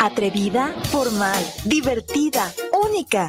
Atrevida, formal, divertida, única.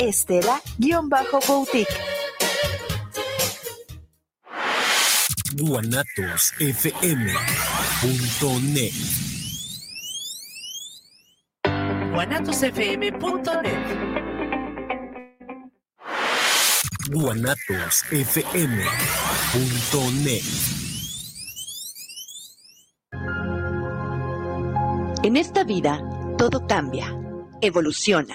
Estela-Boutique. guanatosfm.net guanatosfm.net guanatosfm.net En esta vida todo cambia, evoluciona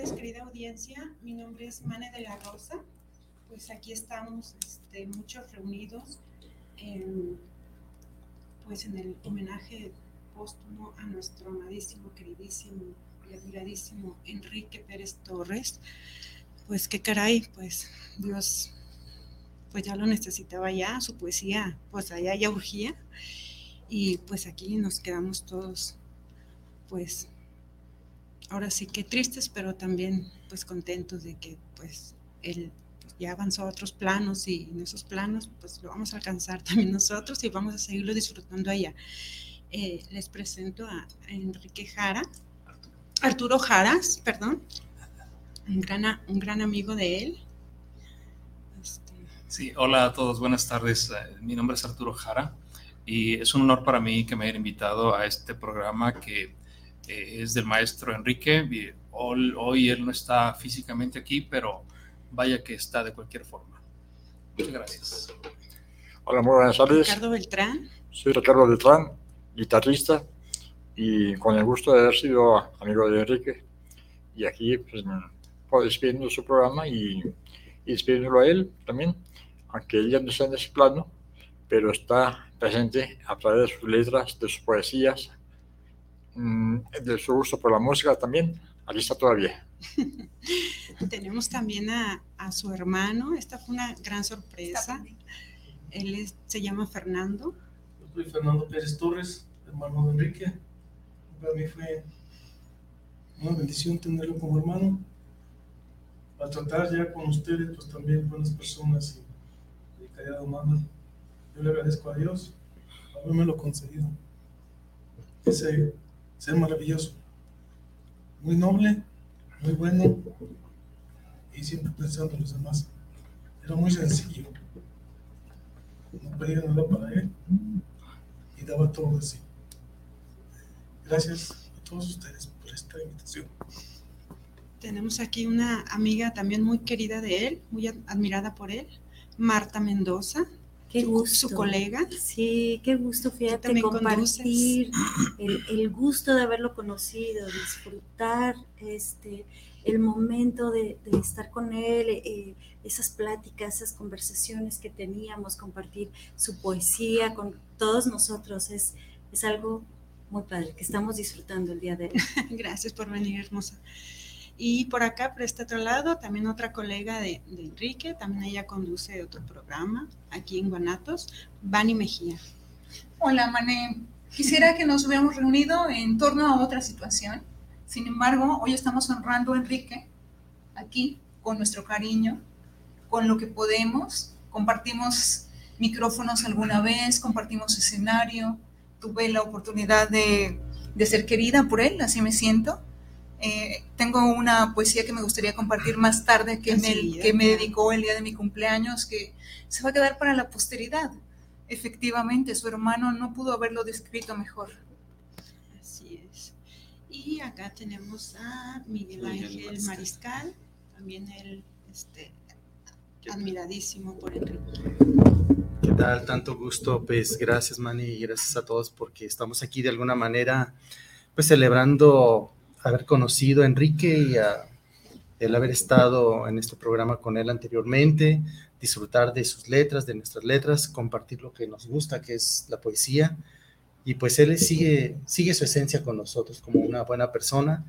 tardes, querida audiencia. Mi nombre es Mane de la Rosa. Pues aquí estamos este, muchos reunidos en, pues en el homenaje póstumo a nuestro amadísimo, queridísimo y admiradísimo Enrique Pérez Torres. Pues qué caray, pues Dios pues ya lo necesitaba ya, su poesía pues allá ya urgía y pues aquí nos quedamos todos pues ahora sí que tristes pero también pues contentos de que pues él pues, ya avanzó a otros planos y en esos planos pues lo vamos a alcanzar también nosotros y vamos a seguirlo disfrutando allá. Eh, les presento a Enrique Jara, Arturo Jaras, perdón, un gran, un gran amigo de él, Sí, hola a todos, buenas tardes. Eh, mi nombre es Arturo Jara y es un honor para mí que me hayan invitado a este programa que eh, es del maestro Enrique. Hoy, hoy, él no está físicamente aquí, pero vaya que está de cualquier forma. Muchas gracias. Hola, muy buenas tardes. Ricardo Beltrán. Soy Ricardo Beltrán, guitarrista y con el gusto de haber sido amigo de Enrique. Y aquí, pues, pues despidiendo su programa y, y despidiéndolo a él también aunque ella no está en ese plano, pero está presente a través de sus letras, de sus poesías, de su gusto por la música también. Aquí está todavía. Tenemos también a, a, su hermano. Esta fue una gran sorpresa. Él se llama Fernando. Yo soy Fernando Pérez Torres, hermano de Enrique. Para mí fue una bendición tenerlo como hermano. A tratar ya con ustedes, pues también buenas personas y yo le agradezco a Dios por haberme lo concedido. Ese ser maravilloso, muy noble, muy bueno y siempre pensando en los demás. Era muy sencillo. No pedía nada para él y daba todo de sí. Gracias a todos ustedes por esta invitación. Tenemos aquí una amiga también muy querida de él, muy admirada por él, Marta Mendoza. Qué gusto. Su colega. Sí, qué gusto, fíjate, compartir el, el, gusto de haberlo conocido, disfrutar este, el momento de, de estar con él, eh, esas pláticas, esas conversaciones que teníamos, compartir su poesía con todos nosotros, es, es algo muy padre que estamos disfrutando el día de hoy. Gracias por venir, hermosa. Y por acá, por este otro lado, también otra colega de, Enrique, también ella conduce otro programa aquí en Guanatos, Vani Mejía. Hola, Mané. Quisiera que nos hubiéramos reunido en torno a otra situación. Sin embargo, hoy estamos honrando a Enrique aquí con nuestro cariño, con lo que podemos. Compartimos micrófonos alguna vez, compartimos escenario. Tuve la oportunidad de, de ser querida por él, así me siento eh, tengo una poesía que me gustaría compartir más tarde que, me, que me dedicó el día de mi cumpleaños, que se va a quedar para la posteridad. Efectivamente, su hermano no pudo haberlo descrito mejor. Así es. Y acá tenemos a Miguel Ángel Mariscal, también él este, admiradísimo por Enrique. ¿Qué tal? Tanto gusto. Pues gracias, Manny, y gracias a todos porque estamos aquí de alguna manera, pues celebrando haber conocido a Enrique y a, el haber estado en este programa con él anteriormente, disfrutar de sus letras, de nuestras letras, compartir lo que nos gusta, que es la poesía. Y pues él sigue, sigue su esencia con nosotros como una buena persona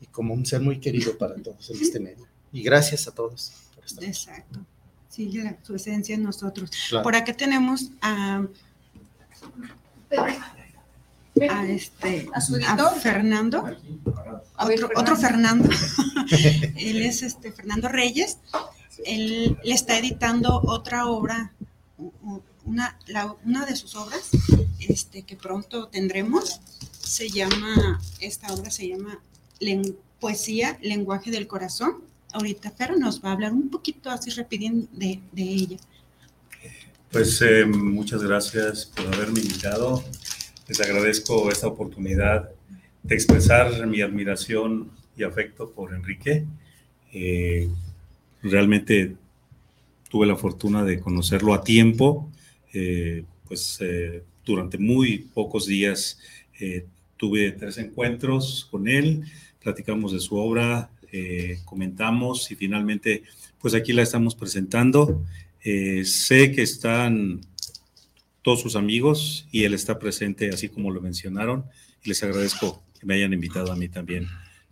y como un ser muy querido para todos en este medio. Y gracias a todos por estar Exacto. Sigue su esencia en nosotros. Claro. Por acá tenemos a a este a, su a Fernando. A otro, otro, Fernando. Él es este Fernando Reyes. Él le está editando otra obra una, la, una de sus obras este que pronto tendremos. Se llama esta obra se llama Len, poesía lenguaje del corazón. Ahorita Fer nos va a hablar un poquito así repitiendo de, de ella. Pues eh, muchas gracias por haberme invitado les agradezco esta oportunidad de expresar mi admiración y afecto por Enrique. Eh, realmente tuve la fortuna de conocerlo a tiempo, eh, pues durante muy pocos días tuve tres encuentros con él, platicamos de su obra, comentamos y finalmente pues aquí la estamos presentando. sé que están todos sus amigos y él está presente así como lo mencionaron y les agradezco que me hayan invitado a mí también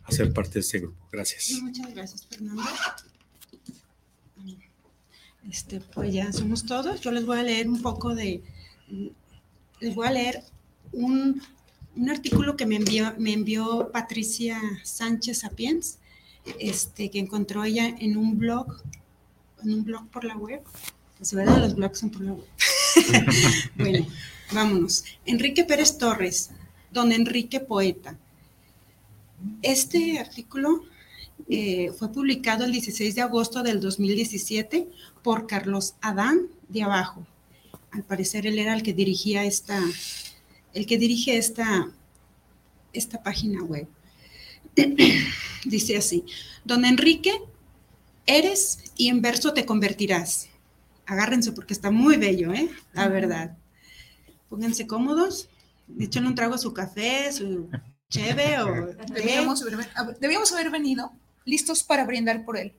a ser parte de este grupo. Gracias. Muchas gracias, Fernando. Este, pues ya somos todos. Yo les voy a leer un poco de, les voy a leer un, un artículo que me envió, me envió Patricia Sánchez Sapiens, este, que encontró ella en un blog, en un blog por la web. Pues verdad, los blogs son por la web. bueno, vámonos. Enrique Pérez Torres, don Enrique Poeta. Este artículo eh, fue publicado el 16 de agosto del 2017 por Carlos Adán de Abajo. Al parecer él era el que dirigía esta, el que dirige esta, esta página web. Dice así, don Enrique, eres y en verso te convertirás. Agárrense porque está muy bello, ¿eh? La verdad. Pónganse cómodos, échenle un trago a su café, su cheve o... Debíamos haber, venido listos para brindar por él.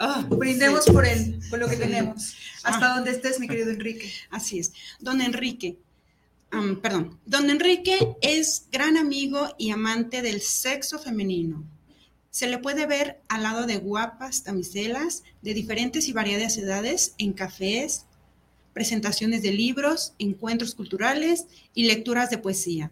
Ah, Brindemos por él, por lo que tenemos. Hasta donde estés, mi querido Enrique. Así es. Don Enrique, perdón, don Enrique es gran amigo y amante del sexo femenino. Se le puede ver al lado de guapas damiselas de diferentes y variadas edades en cafés, presentaciones de libros, encuentros culturales y lecturas de poesía.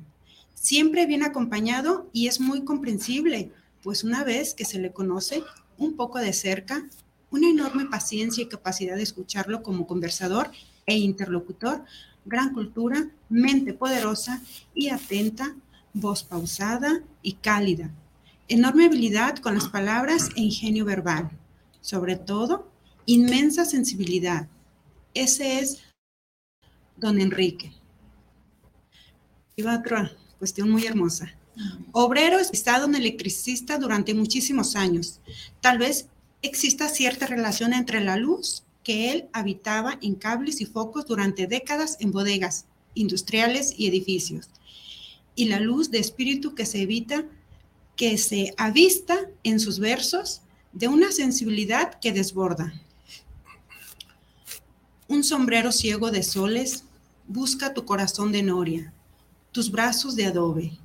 Siempre viene acompañado y es muy comprensible, pues una vez que se le conoce un poco de cerca, una enorme paciencia y capacidad de escucharlo como conversador e interlocutor, gran cultura, mente poderosa y atenta, voz pausada y cálida, enorme habilidad con las palabras e ingenio verbal, sobre todo, inmensa sensibilidad. Ese es don Enrique. Iba otra cuestión muy hermosa. Obrero estado en electricista durante muchísimos años. Tal vez exista cierta relación entre la luz que él habitaba en cables y focos durante décadas en bodegas industriales y edificios, y la luz de espíritu que se evita, que se avista en sus versos de una sensibilidad que desborda. Un sombrero ciego de soles busca tu corazón de noria, tus brazos de adobe,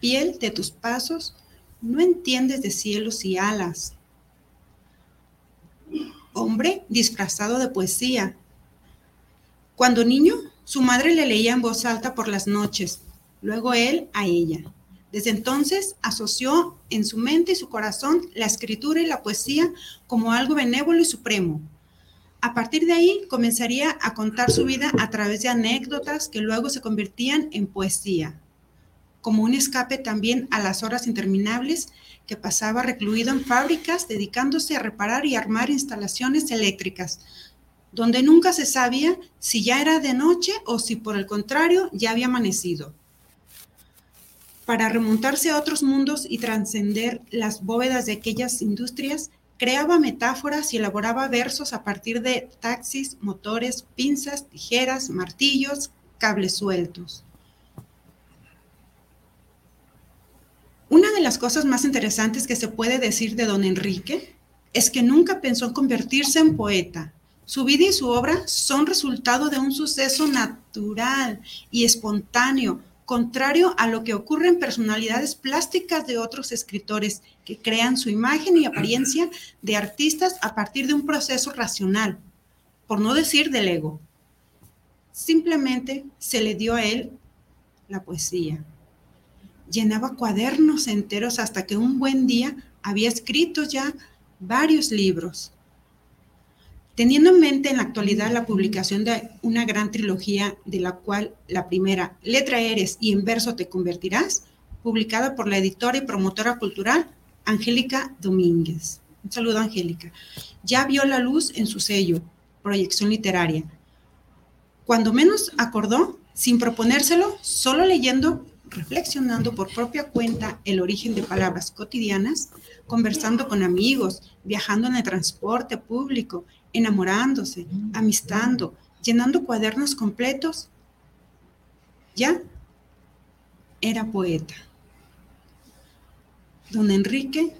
piel de tus pasos, no entiendes de cielos y alas, hombre disfrazado de poesía. Cuando niño, su madre le leía en voz alta por las noches, luego él a ella. Desde entonces asoció en su mente y su corazón la escritura y la poesía como algo benévolo y supremo. A partir de ahí comenzaría a contar su vida a través de anécdotas que luego se convertían en poesía, como un escape también a las horas interminables que pasaba recluido en fábricas dedicándose a reparar y armar instalaciones eléctricas, donde nunca se sabía si ya era de noche o si por el contrario ya había amanecido. Para remontarse a otros mundos y trascender las bóvedas de aquellas industrias, creaba metáforas y elaboraba versos a partir de taxis, motores, pinzas, tijeras, martillos, cables sueltos. Una de las cosas más interesantes que se puede decir de don Enrique es que nunca pensó en convertirse en poeta. Su vida y su obra son resultado de un suceso natural y espontáneo, contrario a lo que ocurre en personalidades plásticas de otros escritores que crean su imagen y apariencia de artistas a partir de un proceso racional, por no decir del ego. Simplemente se le dio a él la poesía llenaba cuadernos enteros hasta que un buen día había escrito ya varios libros. Teniendo en mente en la actualidad la publicación de una gran trilogía, de la cual la primera, Letra Eres y en verso te convertirás, publicada por la editora y promotora cultural Angélica Domínguez. Un saludo, Angélica. Ya vio la luz en su sello, Proyección Literaria. Cuando menos acordó, sin proponérselo, solo leyendo reflexionando por propia cuenta el origen de palabras cotidianas, conversando con amigos, viajando en el transporte público, enamorándose, amistando, llenando cuadernos completos, ya era poeta. Don Enrique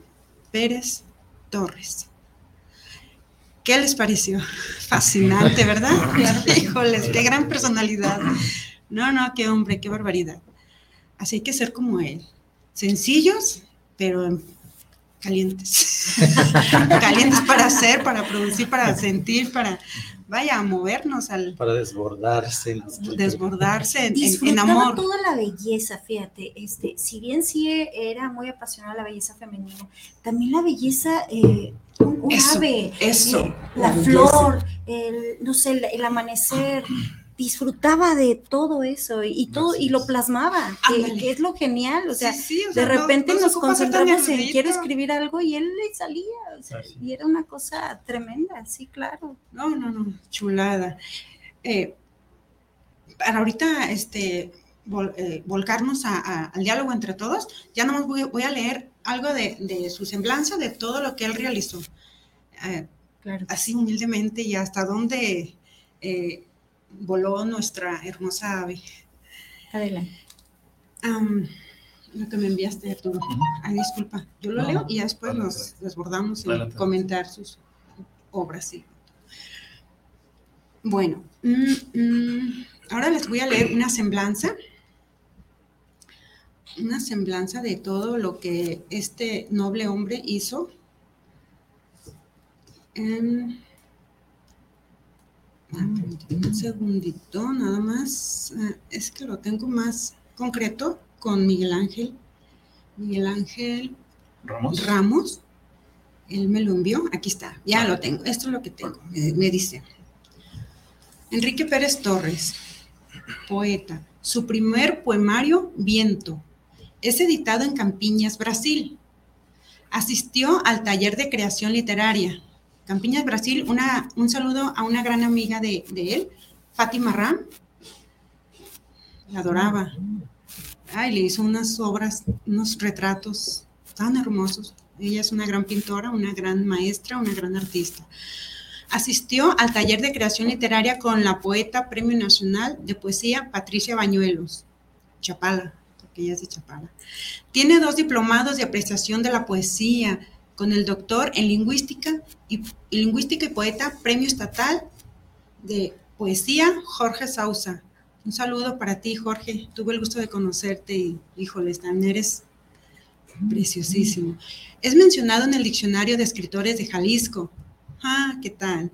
Pérez Torres. ¿Qué les pareció? Fascinante, ¿verdad? Híjoles, qué gran personalidad. No, no, qué hombre, qué barbaridad. Así hay que ser como él. Sencillos, pero calientes. calientes para hacer, para producir, para sentir, para, vaya, a movernos al... Para desbordarse. Desbordarse en, en, amor. toda la belleza, fíjate, este, si bien sí era muy apasionada la belleza femenina, también la belleza... Eh, un, ave, eso, eh, la, flor, el, no sé, el amanecer, disfrutaba de todo eso y todo y lo plasmaba, que, es lo genial, o sea, de repente nos concentramos en quiero escribir algo y él le salía, y era una cosa tremenda, sí, claro. No, no, no, chulada. Eh, para ahorita, este, eh, volcarnos al diálogo entre todos, ya no voy, voy a leer algo de, su semblanza, de todo lo que él realizó. Eh, así humildemente y hasta dónde voló nuestra hermosa ave. Adelante. lo que me enviaste, Arturo. Ay, disculpa. Yo lo leo y después nos desbordamos en comentar sus obras. Bueno, mm, mm, ahora les voy a leer una semblanza. Una semblanza de todo lo que este noble hombre hizo. Un segundito, nada más. Ah, es que lo tengo más concreto con Miguel Ángel. Miguel Ángel Ramos. Ramos. Él me lo envió. Aquí está. Ya lo tengo. Esto es lo que tengo. Me, dice. Enrique Pérez Torres, poeta. Su primer poemario, Viento. Es editado en Campiñas, Brasil. Asistió al taller de creación literaria Campiñas, Brasil, una, un saludo a una gran amiga de, él, Fátima Ram. La adoraba. Ay, le hizo unas obras, unos retratos tan hermosos. Ella es una gran pintora, una gran maestra, una gran artista. Asistió al taller de creación literaria con la poeta Premio Nacional de Poesía Patricia Bañuelos, Chapala, porque ella es de Chapala. Tiene dos diplomados de apreciación de la poesía, con el doctor en lingüística y, lingüística y poeta, premio estatal de poesía, Jorge Sausa. Un saludo para ti, Jorge. Tuve el gusto de conocerte y, híjole, también eres preciosísimo. Es mencionado en el Diccionario de Escritores de Jalisco. Ah, ¿qué tal?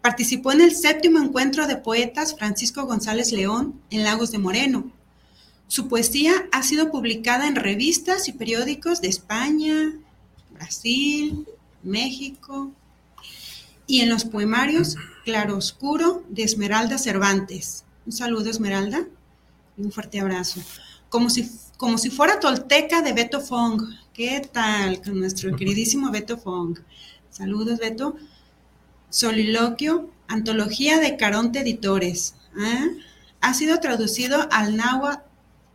Participó en el séptimo encuentro de poetas Francisco González León en Lagos de Moreno. Su poesía ha sido publicada en revistas y periódicos de España, Brasil, México, y en los poemarios Claroscuro de Esmeralda Cervantes. Un saludo, Esmeralda, y un fuerte abrazo. Como si, como si fuera tolteca de Beto Fong. ¿Qué tal con nuestro queridísimo Beto Fong? Saludos, Beto. Soliloquio, antología de Caronte Editores. ¿eh? Ha sido traducido al náhuatl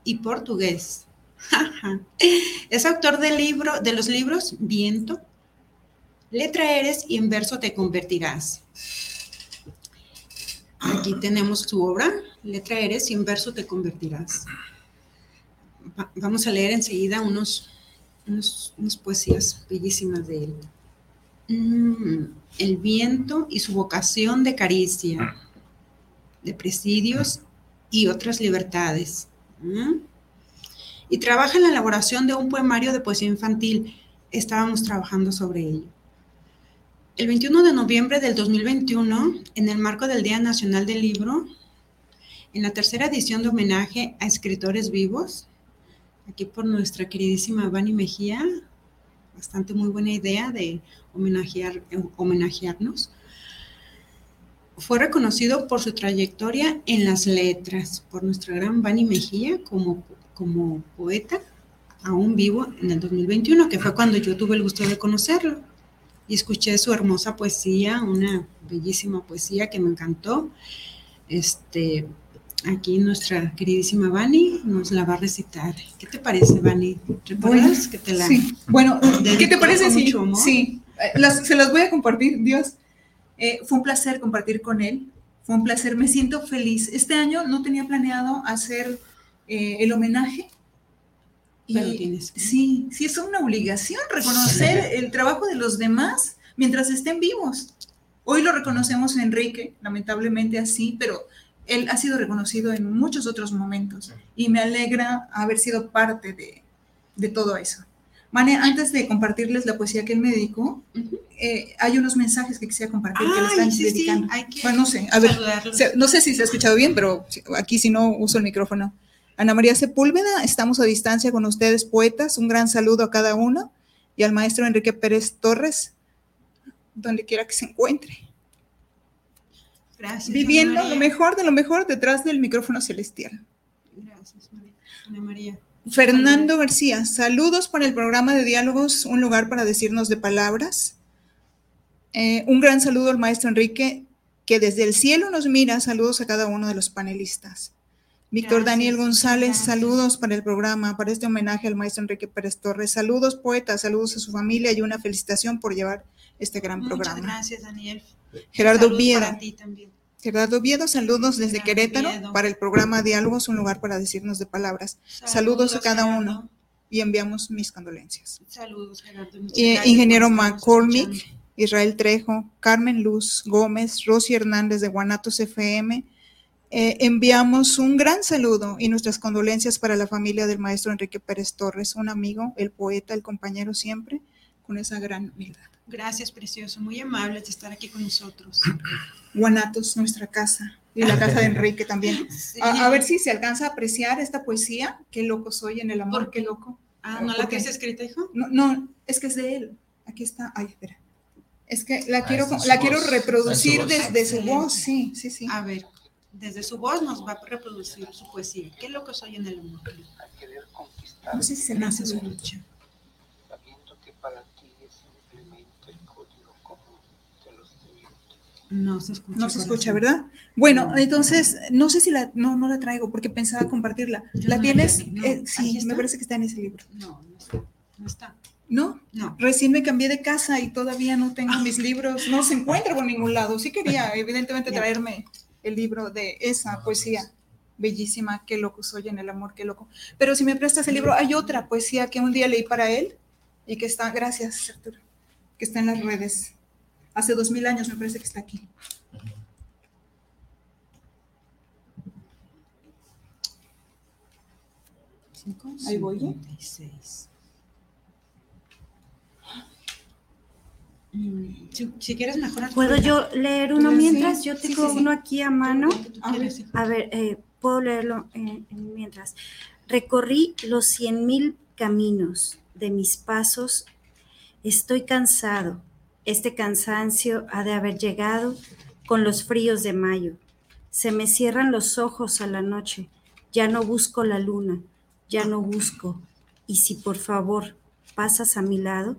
y portugués. Es autor del libro, de los libros Viento, Letra eres y en verso te convertirás. Aquí tenemos su obra, Letra eres y en verso te convertirás. vamos a leer enseguida unos, unos, poesías bellísimas de él. Mm, el viento y su vocación de caricia, de presidios y otras libertades. ¿Mm? Y trabaja en la elaboración de un poemario de poesía infantil. Estábamos trabajando sobre ello. El 21 de noviembre del 2021, en el marco del Día Nacional del Libro, en la tercera edición de homenaje a escritores vivos, aquí por nuestra queridísima Vani Mejía, bastante muy buena idea de homenajear, homenajearnos, fue reconocido por su trayectoria en las letras, por nuestra gran Vani Mejía como como poeta, aún vivo en el 2021, que fue cuando yo tuve el gusto de conocerlo. Y escuché su hermosa poesía, una bellísima poesía que me encantó. Este, aquí nuestra queridísima Vani nos la va a recitar. ¿Qué te parece, Vani? ¿Recuerdas que te la sí. Bueno, ¿qué te parece? Sí, sí. Eh, se los voy a compartir, Dios. Eh, fue un placer compartir con él. Fue un placer, me siento feliz. Este año no tenía planeado hacer eh, el homenaje. Y, sí, sí, es una obligación reconocer el trabajo de los demás mientras estén vivos. Hoy lo reconocemos a Enrique, lamentablemente así, pero él ha sido reconocido en muchos otros momentos y me alegra haber sido parte de, de todo eso. Mane, antes de compartirles la poesía que él me dedicó, eh, hay unos mensajes que quisiera compartir que le están dedicando. bueno, no sé, a ver, no sé si se ha escuchado bien, pero aquí si no uso el micrófono. Ana María Sepúlveda, estamos a distancia con ustedes, poetas. Un gran saludo a cada uno y al maestro Enrique Pérez Torres, donde quiera que se encuentre. Gracias. Viviendo lo mejor de lo mejor detrás del micrófono celestial. Gracias, Ana María. Fernando García, saludos para el programa de diálogos, un lugar para decirnos de palabras. Eh, un gran saludo al maestro Enrique, que desde el cielo nos mira. Saludos a cada uno de los panelistas. Víctor Daniel González, saludos para el programa, para este homenaje al maestro Enrique Pérez Torres. Saludos, poetas, saludos a su familia y una felicitación por llevar este gran Muchas programa. Gracias, Daniel. Gerardo Vieda. Gerardo Viedo, saludos desde Querétaro para el programa Diálogos, un lugar para decirnos de palabras. Saludos, a cada uno y enviamos mis condolencias. Saludos, Gerardo. ingeniero McCormick, Israel Trejo, Carmen Luz Gómez, Rosy Hernández de Guanatos FM. Eh, enviamos un gran saludo y nuestras condolencias para la familia del maestro Enrique Pérez Torres, un amigo, el poeta, el compañero siempre, con esa gran humildad. Gracias, precioso. Muy amable de estar aquí con nosotros. Guanatos, nuestra casa. Y la casa de Enrique también. A, ver si se alcanza a apreciar esta poesía. Qué loco soy en el amor, qué loco. Ah, ¿no la tienes escrita, hijo? No, no, es que es de él. Aquí está. Ay, espera. Es que la ah, quiero, la quiero reproducir desde su voz. Sí, sí, sí. A ver, desde su voz nos va a reproducir su poesía. Qué loco soy en el amor. No sé si se me hace escucha. No se escucha. No se escucha, ¿verdad? Bueno, entonces, no sé si la, no, no la traigo porque pensaba compartirla. ¿La tienes? Eh, sí, me parece que está en ese libro. No, no está. No está. ¿No? No. Recién me cambié de casa y todavía no tengo mis libros, no se encuentra por ningún lado. Sí quería, evidentemente, traerme el libro de esa poesía bellísima, qué loco soy en el amor, qué loco. Pero si me prestas el libro, hay otra poesía que un día leí para él y que está, gracias Arturo, que está en las redes hace dos mil años, me parece que está aquí. Ahí voy. Mm, si, quieres mejorar. ¿Puedo yo leer uno mientras? Yo tengo uno aquí a mano. A ver, eh, puedo leerlo eh, mientras. Recorrí los cien mil caminos de mis pasos. Estoy cansado este cansancio ha de haber llegado con los fríos de mayo. Se me cierran los ojos a la noche. Ya no busco la luna, ya no busco. Y si por favor pasas a mi lado,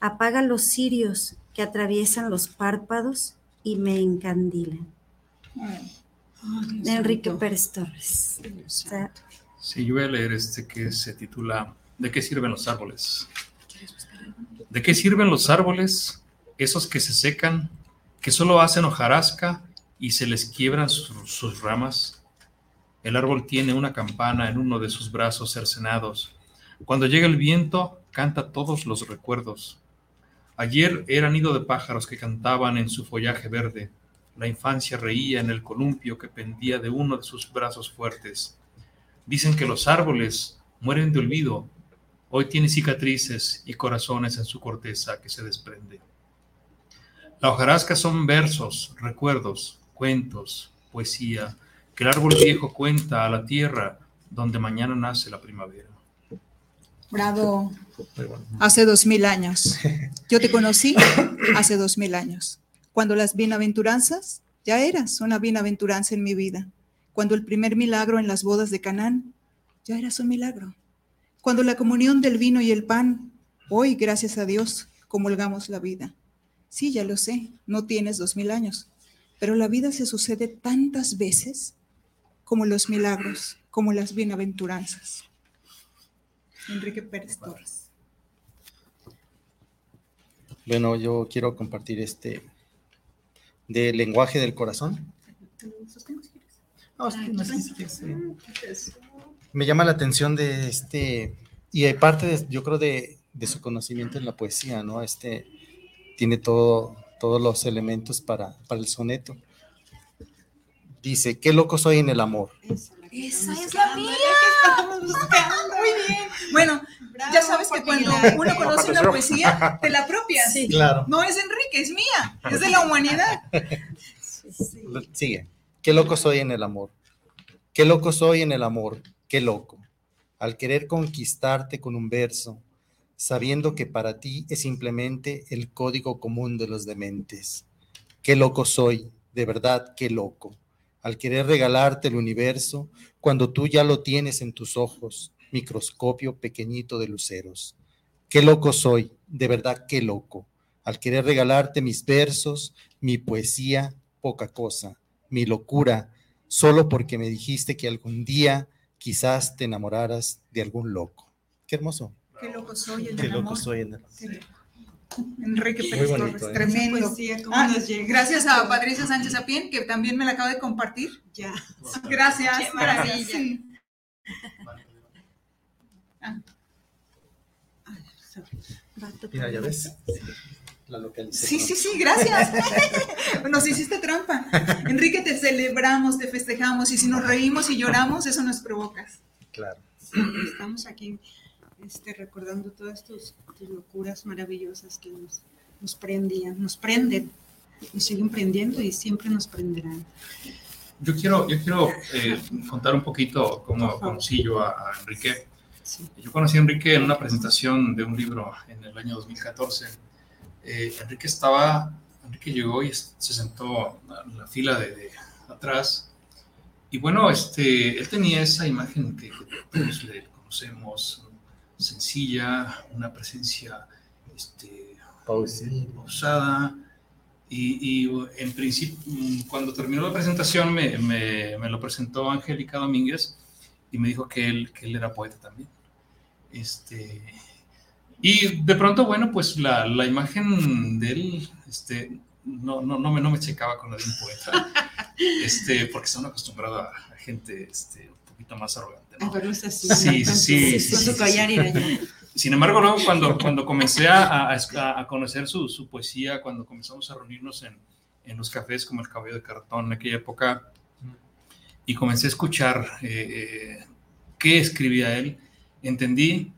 apaga los cirios que atraviesan los párpados y me encandilan. Enrique Pérez Torres. Sí, yo voy a leer este que se titula ¿De qué sirven los árboles? ¿De qué sirven los árboles esos que se secan, que solo hacen hojarasca y se les quiebran sus ramas. El árbol tiene una campana en uno de sus brazos cercenados. Cuando llega el viento, canta todos los recuerdos. Ayer era nido de pájaros que cantaban en su follaje verde. La infancia reía en el columpio que pendía de uno de sus brazos fuertes. Dicen que los árboles mueren de olvido. Hoy tiene cicatrices y corazones en su corteza que se desprende. La hojarasca son versos, recuerdos, cuentos, poesía, que el árbol viejo cuenta a la tierra donde mañana nace la primavera. Bravo. Hace dos mil años. Yo te conocí hace dos mil años. Cuando las bienaventuranzas, ya eras una bienaventuranza en mi vida. Cuando el primer milagro en las bodas de Canaán, ya eras un milagro. Cuando la comunión del vino y el pan, hoy, gracias a Dios, comulgamos la vida. Sí, ya lo sé, no tienes dos mil años, pero la vida se sucede tantas veces como los milagros, como las bienaventuranzas. Enrique Pérez Torres. Bueno, yo quiero compartir este de lenguaje del corazón. Me llama la atención de este, y hay parte, de, yo creo, de, de, su conocimiento en la poesía, ¿no? Este tiene todo, todos los elementos para, para el soneto. Dice, qué loco soy en el amor. Esa es la mía. Muy bien. Bueno, ya sabes que cuando uno conoce una poesía, te la apropias. Sí, claro. No es Enrique, es mía. Es de la humanidad. Sigue. Qué loco soy en el amor. Qué loco soy en el amor. Qué loco. Al querer conquistarte con un verso, sabiendo que para ti es simplemente el código común de los dementes. Qué loco soy, de verdad, qué loco al querer regalarte el universo cuando tú ya lo tienes en tus ojos, microscopio pequeñito de luceros. Qué loco soy, de verdad qué loco, al querer regalarte mis versos, mi poesía, poca cosa, mi locura, solo porque me dijiste que algún día quizás te enamoraras de algún loco. Qué hermoso. Qué loco soy en Qué loco soy en el Enrique Pérez Torres, ¿eh? tremendo. Ah, gracias a Patricia Sánchez Apien, que también me la acaba de compartir. Ya. Gracias. Qué maravilla. Ah. Mira, ya ves. La sí, sí, sí, gracias. Nos hiciste trampa. Enrique, te celebramos, te festejamos y si nos reímos y lloramos, eso nos provocas. Claro. estamos aquí este, recordando todas tus, locuras maravillosas que nos, nos prendían, nos prenden, nos siguen prendiendo y siempre nos prenderán. Yo quiero, yo quiero eh, contar un poquito cómo conocí yo a, Enrique. Yo conocí a Enrique en una presentación de un libro en el año 2014. Eh, Enrique estaba, Enrique llegó y se sentó en la fila de, atrás. Y bueno, este, él tenía esa imagen que, que todos le conocemos, sencilla, una presencia este, pausada. Y, y, en principio, cuando terminó la presentación, me, me, me, lo presentó Angélica Domínguez y me dijo que él, que él era poeta también. Este, y de pronto, bueno, pues la, la imagen de él este, no, no, no, me, no me checaba con la de un poeta, este, porque están acostumbrados a, a gente este, un poquito más arrogante. Sí, sí, sí. Sin embargo, luego cuando, cuando comencé a, a, conocer su, su, poesía, cuando comenzamos a reunirnos en, en, los cafés como el Cabello de Cartón en aquella época, y comencé a escuchar eh, qué escribía él, entendí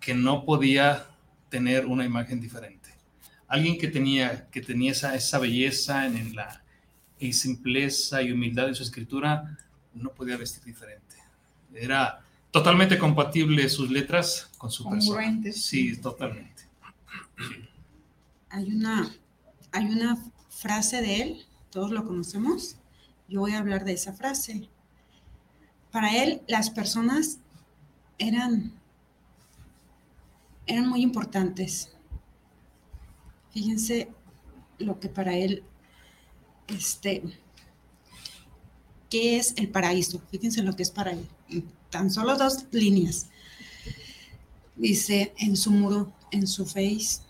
que no podía tener una imagen diferente. Alguien que tenía, que tenía esa, esa belleza en, la y simpleza y humildad en su escritura, no podía vestir diferente era totalmente compatible sus letras con su persona. Sí, totalmente. Hay una, hay una frase de él, todos lo conocemos. Yo voy a hablar de esa frase. Para él, las personas eran, eran muy importantes. Fíjense lo que para él, este, ¿qué es el paraíso? Fíjense lo que es para él tan solo dos líneas. Dice en su muro, en su face,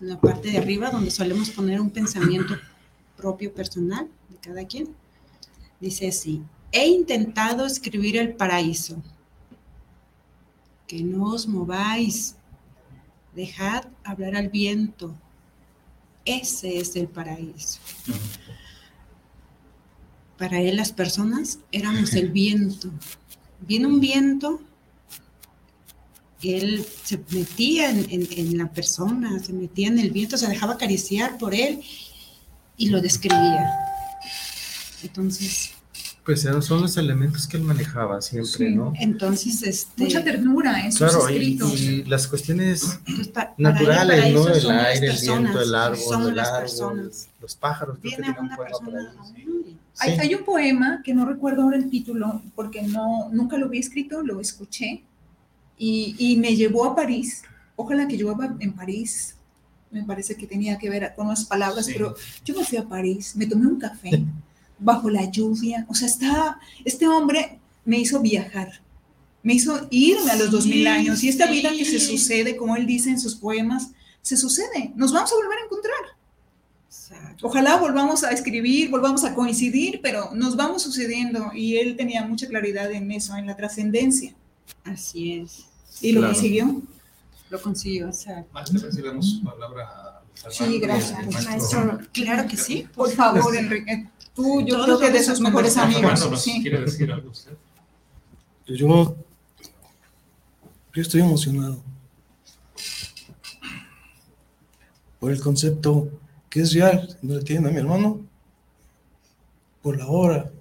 en la parte de arriba, donde solemos poner un pensamiento propio personal de cada quien. Dice así, he intentado escribir el paraíso. Que no os mováis, dejad hablar al viento. Ese es el paraíso. Para él las personas éramos el viento, viene un viento, él se metía en, la persona, se metía en el viento, se dejaba acariciar por él y lo describía. Entonces... Pues eran, son los elementos que él manejaba siempre, ¿no? Entonces, este... Mucha ternura en sus claro, escritos. Y, las cuestiones naturales, ¿no? El aire, el viento, el árbol, el árbol, los pájaros. Viene una persona, hay, un poema que no recuerdo ahora el título porque no, nunca lo había escrito, lo escuché y, me llevó a París. Ojalá que yo iba en París, me parece que tenía que ver con unas palabras, pero yo me fui a París, me tomé un café bajo la lluvia, o sea, está, este hombre me hizo viajar, me hizo irme a los dos mil años y esta vida que se sucede, como él dice en sus poemas, se sucede, nos vamos a volver a encontrar. Ojalá volvamos a escribir, volvamos a coincidir, pero nos vamos sucediendo y él tenía mucha claridad en eso, en la trascendencia. Así es. ¿Y lo consiguió? Lo consiguió, o sea. recibimos palabra. Sí, gracias, maestro. Claro que sí. Por favor, Enrique. Tú, yo creo que de sus mejores amigos. Sí. ¿Quiere decir algo usted? Yo, yo estoy emocionado por el concepto que es real, no entiende a mi hermano, por la hora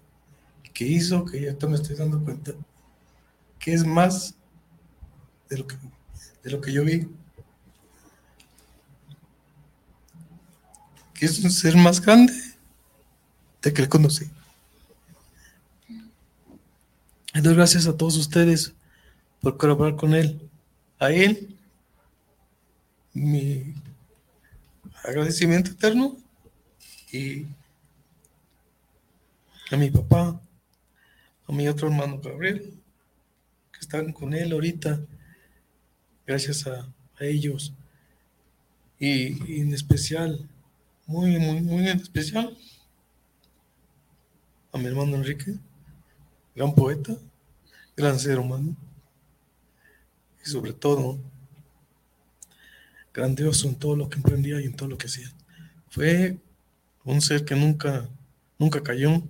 que hizo, que ya me estoy dando cuenta, que es más de lo que, de lo que yo vi. Que es un ser más grande de que le conocí. doy gracias a todos ustedes por colaborar con él. A él, mi agradecimiento eterno y a mi papá, a mi otro hermano Gabriel, que están con él ahorita, gracias a, ellos. Y, en especial, muy, muy, muy en especial, a mi hermano Enrique, gran poeta, gran ser humano, y sobre todo, grandioso en todo lo que emprendía y en todo lo que hacía. Fue un ser que nunca, nunca cayó,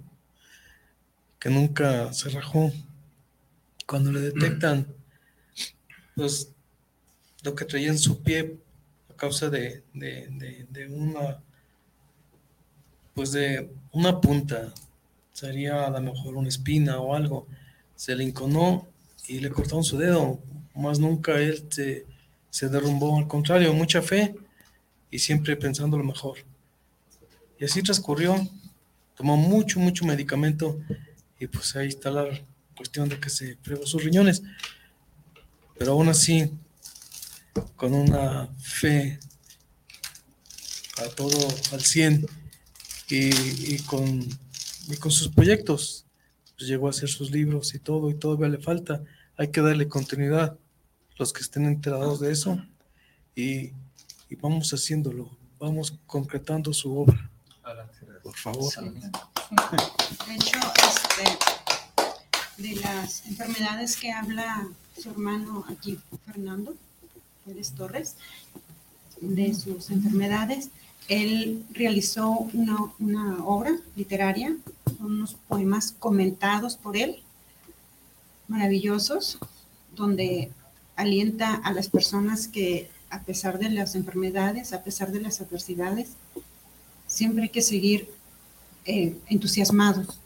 que nunca se rajó. Cuando le detectan, pues, lo que traía en su pie a causa de, de, una, pues de una punta, sería a lo mejor una espina o algo, se le inconó y le cortaron su dedo, más nunca él se derrumbó, al contrario, mucha fe y siempre pensando lo mejor. Y así transcurrió, tomó mucho, mucho medicamento y pues ahí está la cuestión de que se fregó sus riñones. Pero aún así, con una fe a todo al 100 y, con, y con sus proyectos, pues llegó a hacer sus libros y todo, y todavía le falta, hay que darle continuidad los que estén enterados de eso. Y, vamos haciéndolo, vamos concretando su obra. Por favor. De hecho, este, de las enfermedades que habla su hermano aquí, Fernando Pérez Torres, de sus enfermedades, él realizó una, una obra literaria, unos poemas comentados por él, maravillosos, donde alienta a las personas que a pesar de las enfermedades, a pesar de las adversidades, siempre hay que seguir eh, entusiasmados.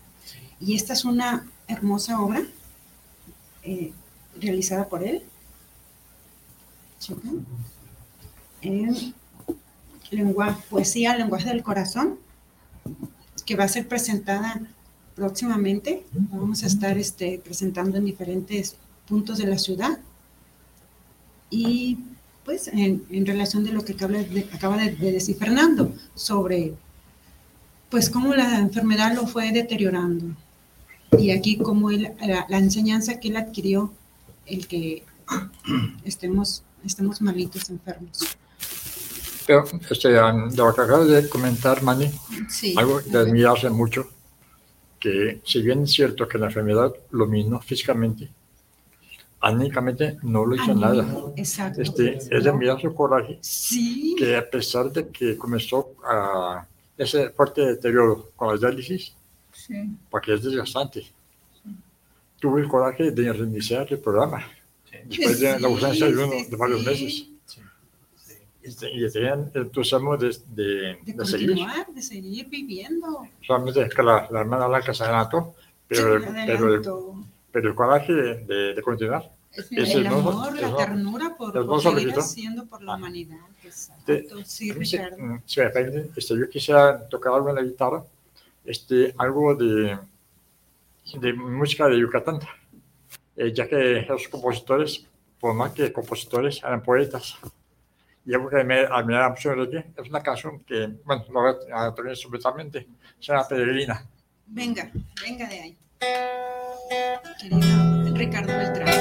Y esta es una hermosa obra eh, realizada por él. En lenguaje, poesía, lenguaje del corazón, que va a ser presentada próximamente. Vamos a estar este, presentando en diferentes puntos de la ciudad y pues en, relación de lo que acaba de, acaba de, decir Fernando sobre pues cómo la enfermedad lo fue deteriorando y aquí como la, la, enseñanza que él adquirió el que estemos, estemos malitos, enfermos. Pero este, de lo que acabas de comentar, Mani, algo que admirarse mucho, que si bien es cierto que la enfermedad lo minó físicamente, anímicamente no lo hizo nada. Exacto. Este, es de mirar su coraje. Sí. Que a pesar de que comenzó a ese fuerte deterioro con las diálisis, sí. porque es desgastante, tuvo el coraje de reiniciar el programa. Después de la ausencia de, uno, de varios meses. Este, y tenían el entusiasmo de, de, de, seguir. de seguir viviendo. Solamente es que la, la hermana Blanca se adelantó, pero, pero pero el coraje de, de, continuar. el, amor, la ternura por, por seguir haciendo por la ah. humanidad. Exacto. sí, Ricardo. Mm, si, me depende, este, yo quisiera tocar algo en la guitarra, este, algo de, de música de Yucatán, eh, ya que los compositores, por más que compositores, eran poetas. Algo que me admira mucho de es una canción que, bueno, lo voy a súbitamente, se Peregrina. Venga, venga de ahí querido Ricardo Beltrán.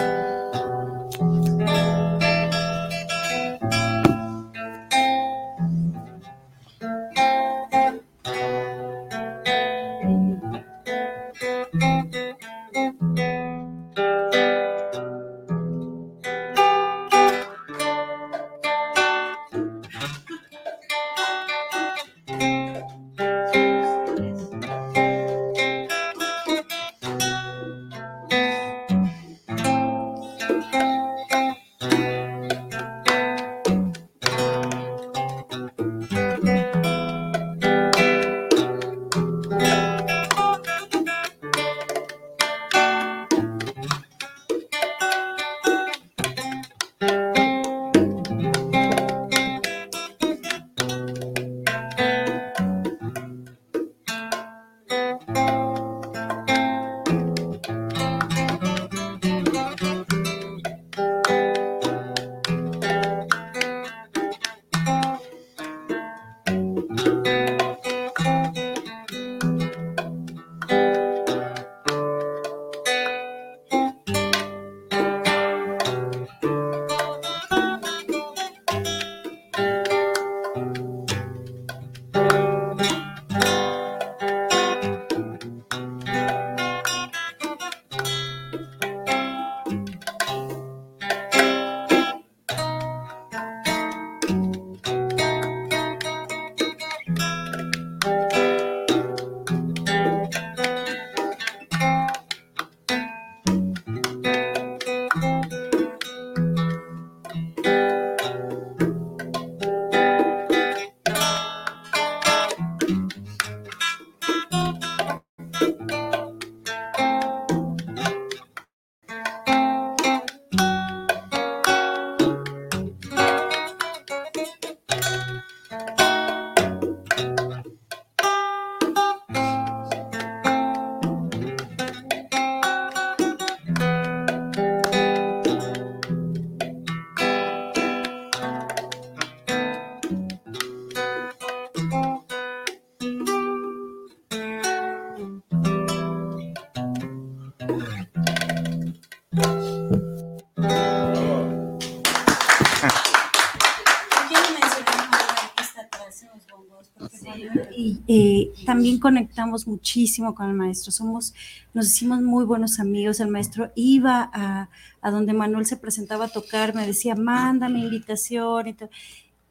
Muchísimo con el maestro. Somos, nos hicimos muy buenos amigos. El maestro iba a, a donde Manuel se presentaba a tocar, me decía, mándame invitación y.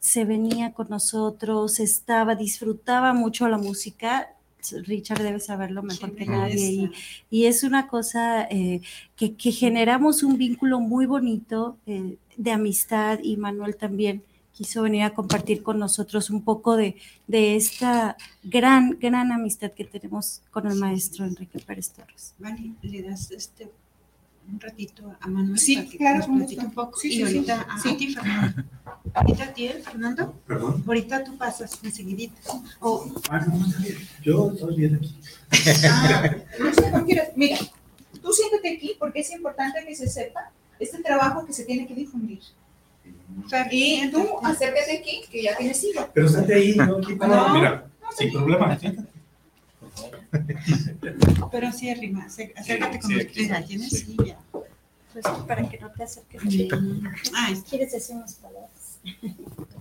Se venía con nosotros, estaba, disfrutaba mucho la música Richard debe saberlo mejor que nadie. Y, es una cosa eh, que, generamos un vínculo muy bonito eh, de amistad y Manuel también quiso venir a compartir con nosotros un poco de, de esta gran, gran amistad que tenemos con el maestro Enrique Pérez Torres. Vale, le das este un ratito a Manuel sí, para que claro, nos platique un poco. y ahorita a, ti, Fernando. Ahorita a ti, Fernando. ¿Perdón? Ahorita tú pasas enseguidita. Oh. Ah, no, Yo estoy bien aquí. Ah, no sé, no quieres. Mira, tú siéntate aquí porque es importante que se sepa este trabajo que se tiene que difundir. Y tú acércate aquí, que ya tienes silla. Pero estate ahí, no, aquí, no, mira, sin problema, siéntate. Pero sí, arrima, acércate con usted, tienes silla. Pues para que no te acerques. ¿Quieres decir unas palabras?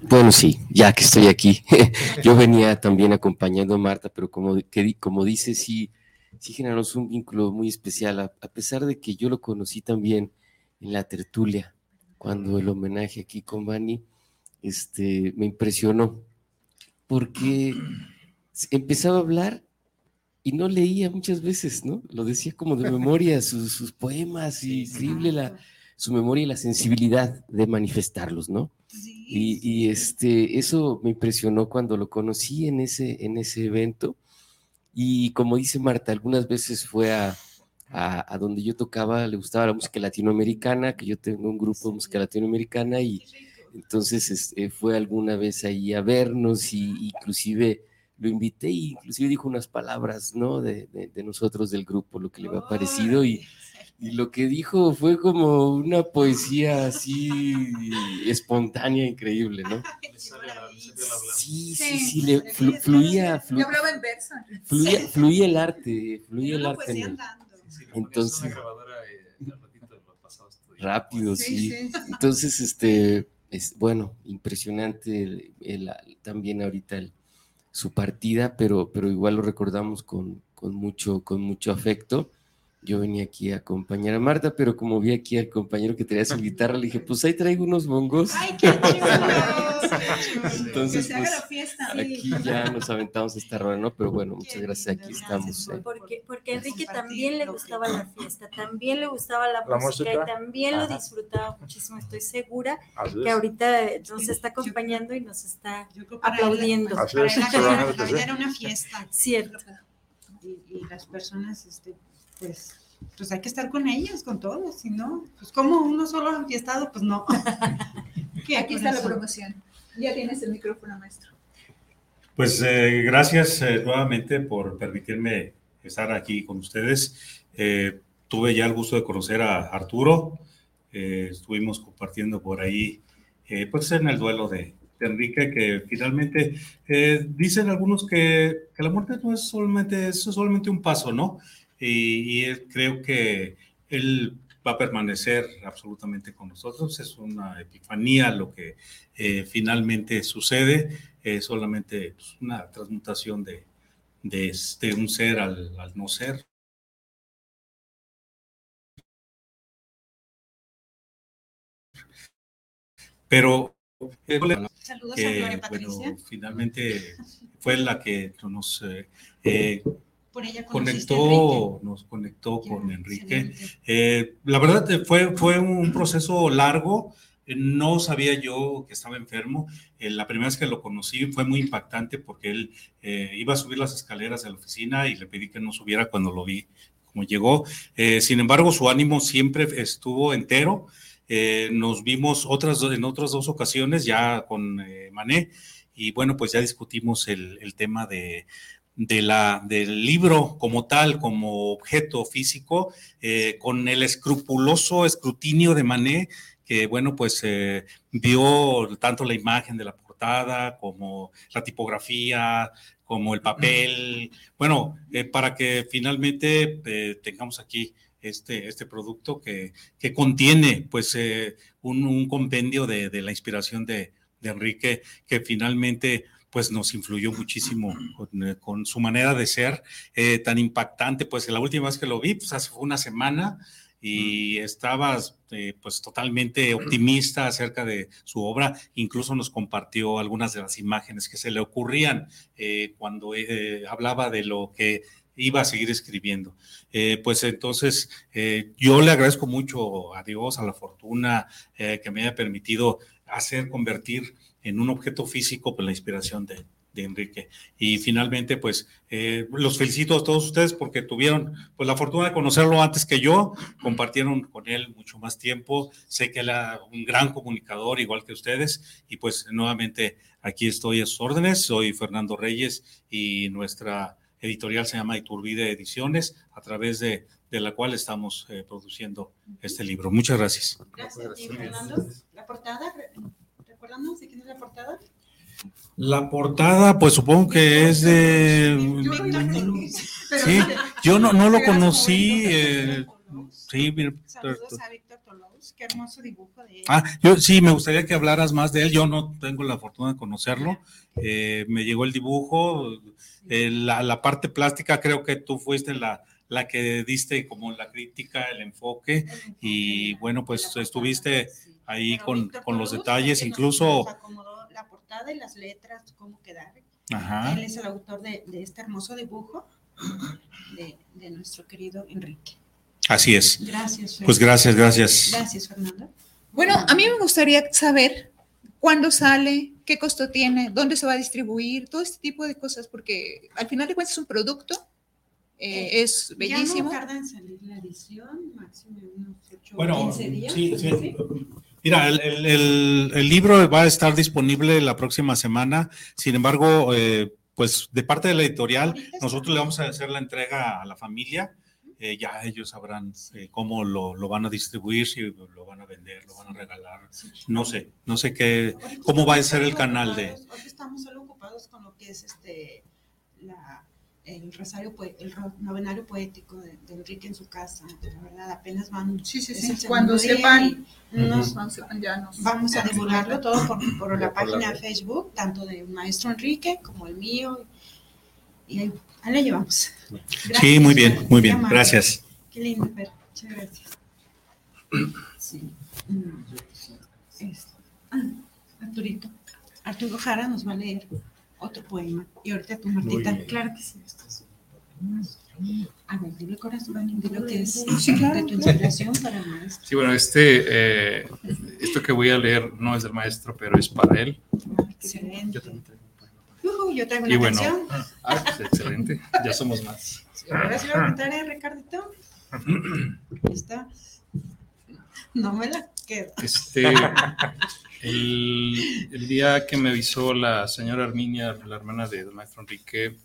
Bueno, sí, ya que estoy aquí. Yo venía también acompañando a Marta, pero como, que, como dice, sí, sí generamos un vínculo muy especial, a, pesar de que yo lo conocí también en la tertulia, cuando el homenaje aquí con Bani, este, me impresionó, porque empezaba a hablar y no leía muchas veces, ¿no? Lo decía como de memoria, sus, poemas, y increíble la, su memoria y la sensibilidad de manifestarlos, ¿no? Y, este, eso me impresionó cuando lo conocí en ese, en ese evento. Y como dice Marta, algunas veces fue a, a, donde yo tocaba, le gustaba la música latinoamericana, que yo tengo un grupo de música latinoamericana y entonces este, fue alguna vez ahí a vernos y inclusive lo invité y inclusive dijo unas palabras, ¿no? De, de, nosotros del grupo, lo que le había parecido y, y, lo que dijo fue como una poesía así espontánea, increíble, ¿no? Sí, sí, sí, le fluía, fluía, fluía, el arte, fluía el arte. En Entonces, rápido, sí. Entonces, este, es, bueno, impresionante el, también ahorita el, su partida, pero, pero igual lo recordamos con, con, mucho, con mucho afecto. Yo venía aquí a acompañar a Marta, pero como vi aquí al compañero que traía su guitarra, le dije, pues ahí traigo unos bongos. ¡Ay, qué Entonces, pues, aquí ya nos aventamos esta rueda, ¿no? Pero bueno, muchas gracias, aquí estamos. ¿eh? Porque, porque a Enrique también le gustaba la fiesta, también le gustaba la, música, y también lo disfrutaba muchísimo. Estoy segura que ahorita nos está acompañando y nos está aplaudiendo. Para él, era una fiesta. Cierto. Y, y las personas, este, pues, pues hay que estar con ellas, con todos, si no, pues como uno solo enfiestado, pues no. Aquí está la promoción. Ya tienes el micrófono, maestro. Pues eh, gracias eh, nuevamente por permitirme estar aquí con ustedes. Eh, tuve ya el gusto de conocer a Arturo. estuvimos compartiendo por ahí, pues en el duelo de, Enrique, que finalmente dicen algunos que, que, la muerte no es solamente, es solamente un paso, ¿no? Y, creo que él va a permanecer absolutamente con nosotros. Es una epifanía lo que eh, finalmente sucede, es solamente pues, una transmutación de, de, este, un ser al, no ser. Pero eh, Saludos a Gloria Patricia. finalmente fue la que nos eh, conectó, nos conectó con Enrique. Eh, la verdad eh, fue, fue un proceso largo. Eh, no sabía yo que estaba enfermo. la primera vez que lo conocí fue muy impactante porque él iba a subir las escaleras de la oficina y le pedí que no subiera cuando lo vi como llegó. sin embargo, su ánimo siempre estuvo entero. nos vimos otras, en otras dos ocasiones ya con Mané y bueno, pues ya discutimos el, el tema de, de la, del libro como tal, como objeto físico, eh, con el escrupuloso escrutinio de Manet, que bueno, pues eh, vio tanto la imagen de la portada como la tipografía, como el papel, bueno, eh, para que finalmente tengamos aquí este, este producto que, que contiene pues un, un compendio de, de, la inspiración de, de Enrique, que finalmente pues nos influyó muchísimo con, su manera de ser tan impactante. Pues la última vez que lo vi, pues hace una semana, y estaba pues totalmente optimista acerca de su obra, incluso nos compartió algunas de las imágenes que se le ocurrían cuando hablaba de lo que iba a seguir escribiendo. Eh, pues entonces eh, yo le agradezco mucho a Dios, a la fortuna eh, que me haya permitido hacer, convertir en un objeto físico pues, la inspiración de, de Enrique. Y finalmente, pues los felicito a todos ustedes porque tuvieron pues la fortuna de conocerlo antes que yo, compartieron con él mucho más tiempo, sé que él era un gran comunicador igual que ustedes y pues nuevamente aquí estoy a sus órdenes, soy Fernando Reyes y nuestra editorial se llama Iturbide Ediciones, a través de, de la cual estamos eh, produciendo este libro. Muchas gracias. Gracias. ¿Y Fernando? ¿La portada? ¿Recordamos de quién es la portada? La portada, pues supongo que es de... Sí, yo no, no lo conocí. Eh, sí, Saludos a Víctor qué hermoso dibujo de él. Ah, yo sí, me gustaría que hablaras más de él. Yo no tengo la fortuna de conocerlo. Eh, me llegó el dibujo, eh, la, parte plástica, creo que tú fuiste la, la que diste como la crítica, el enfoque, y bueno, pues estuviste ahí con, con los detalles, incluso... la portada y las letras, cómo quedar. Él es el autor de, de este hermoso dibujo de, de, nuestro querido Enrique. Así es. Gracias. Pues gracias, gracias. Gracias, Fernando. Bueno, a mí me gustaría saber cuándo sale, qué costo tiene, dónde se va a distribuir, todo este tipo de cosas, porque al final de cuentas es un producto, eh, eh, es bellísimo. Ya no tarda en salir la edición, máximo unos 8 bueno, 15 días. Sí, sí. Mira, el, el, el, libro va a estar disponible la próxima semana, sin embargo, eh, pues de parte de la editorial, nosotros le vamos a hacer la entrega a la familia eh, ya ellos sabrán eh, cómo lo, lo, van a distribuir, si lo van a vender, lo van a regalar. No sé, no sé qué, cómo va a ser el canal de... Hoy estamos solo ocupados con lo que es este, la, el rosario, el novenario poético de, de, Enrique en su casa. La verdad, apenas van. Sí, sí, sí. Cuando sepan, nos, cuando sepan, ya nos. Vamos a divulgarlo todo por, por la página de Facebook, tanto del maestro Enrique como el mío. Y ahí Ahí la llevamos. Sí, muy bien, muy bien. Gracias. Qué lindo, Fer. Muchas gracias. Sí. Ah, Arturito. Arturo Jara nos va a leer otro poema. Y ahorita tú, Martita. Claro que sí. A ver, dile corazón, dile que es sí, claro, de tu inspiración para el maestro. Sí, bueno, este, eh, esto que voy a leer no es del maestro, pero es para él. Excelente. Yo también yo traigo una y bueno, canción. Ah, pues excelente, ya somos más. Ahora sí lo cantaré, Ricardito. está. No me la quedo. Este, el, día que me avisó la señora Arminia, la hermana de maestro Enrique,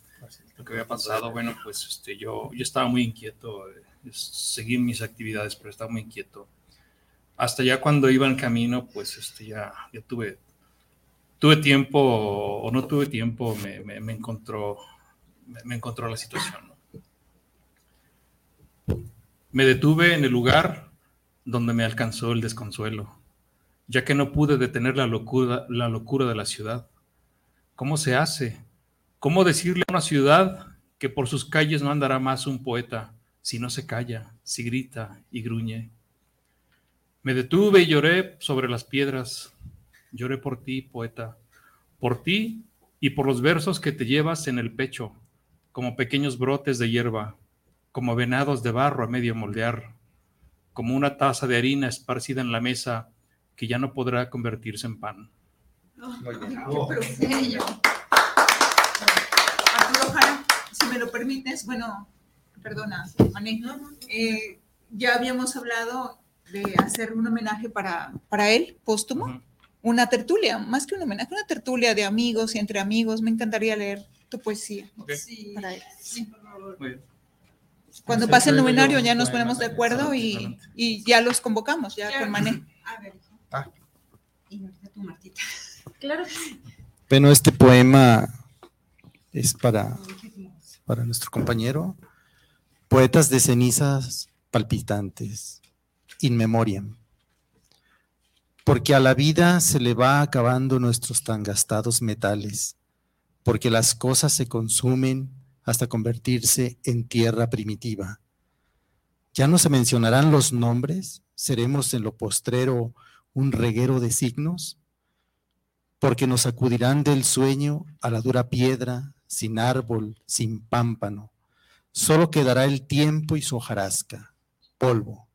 lo que había pasado, bueno, pues este, yo, yo estaba muy inquieto, eh, seguir mis actividades, pero estaba muy inquieto. Hasta ya cuando iba en camino, pues este, ya, ya tuve tuve tiempo o no tuve tiempo, me, me, encontró, me, encontró la situación. Me detuve en el lugar donde me alcanzó el desconsuelo, ya que no pude detener la locura, de la ciudad. ¿Cómo se hace? ¿Cómo decirle a una ciudad que por sus calles no andará más un poeta si no se calla, si grita y gruñe? Me detuve y lloré sobre las piedras, Lloré por ti, poeta, por ti y por los versos que te llevas en el pecho, como pequeños brotes de hierba, como venados de barro a medio moldear, como una taza de harina esparcida en la mesa que ya no podrá convertirse en pan. Oh, Arturo Jara, si me lo permites, bueno, perdona, Mané, eh, ya habíamos hablado de hacer un homenaje para, para él, póstumo. Una tertulia, más que un homenaje, una tertulia de amigos y entre amigos. Me encantaría leer tu poesía sí, para él. Sí. Cuando pase el novenario ya nos ponemos de acuerdo y, y ya los convocamos, ya. con Mané. A ver, ah. Y ahorita tu Martita. Claro. Bueno, este poema es para, para nuestro compañero. Poetas de cenizas palpitantes, in memoriam porque a la vida se le va acabando nuestros tan gastados metales, porque las cosas se consumen hasta convertirse en tierra primitiva. Ya no se mencionarán los nombres, seremos en lo postrero un reguero de signos, porque nos sacudirán del sueño a la dura piedra, sin árbol, sin pámpano. Solo quedará el tiempo y su hojarasca, polvo.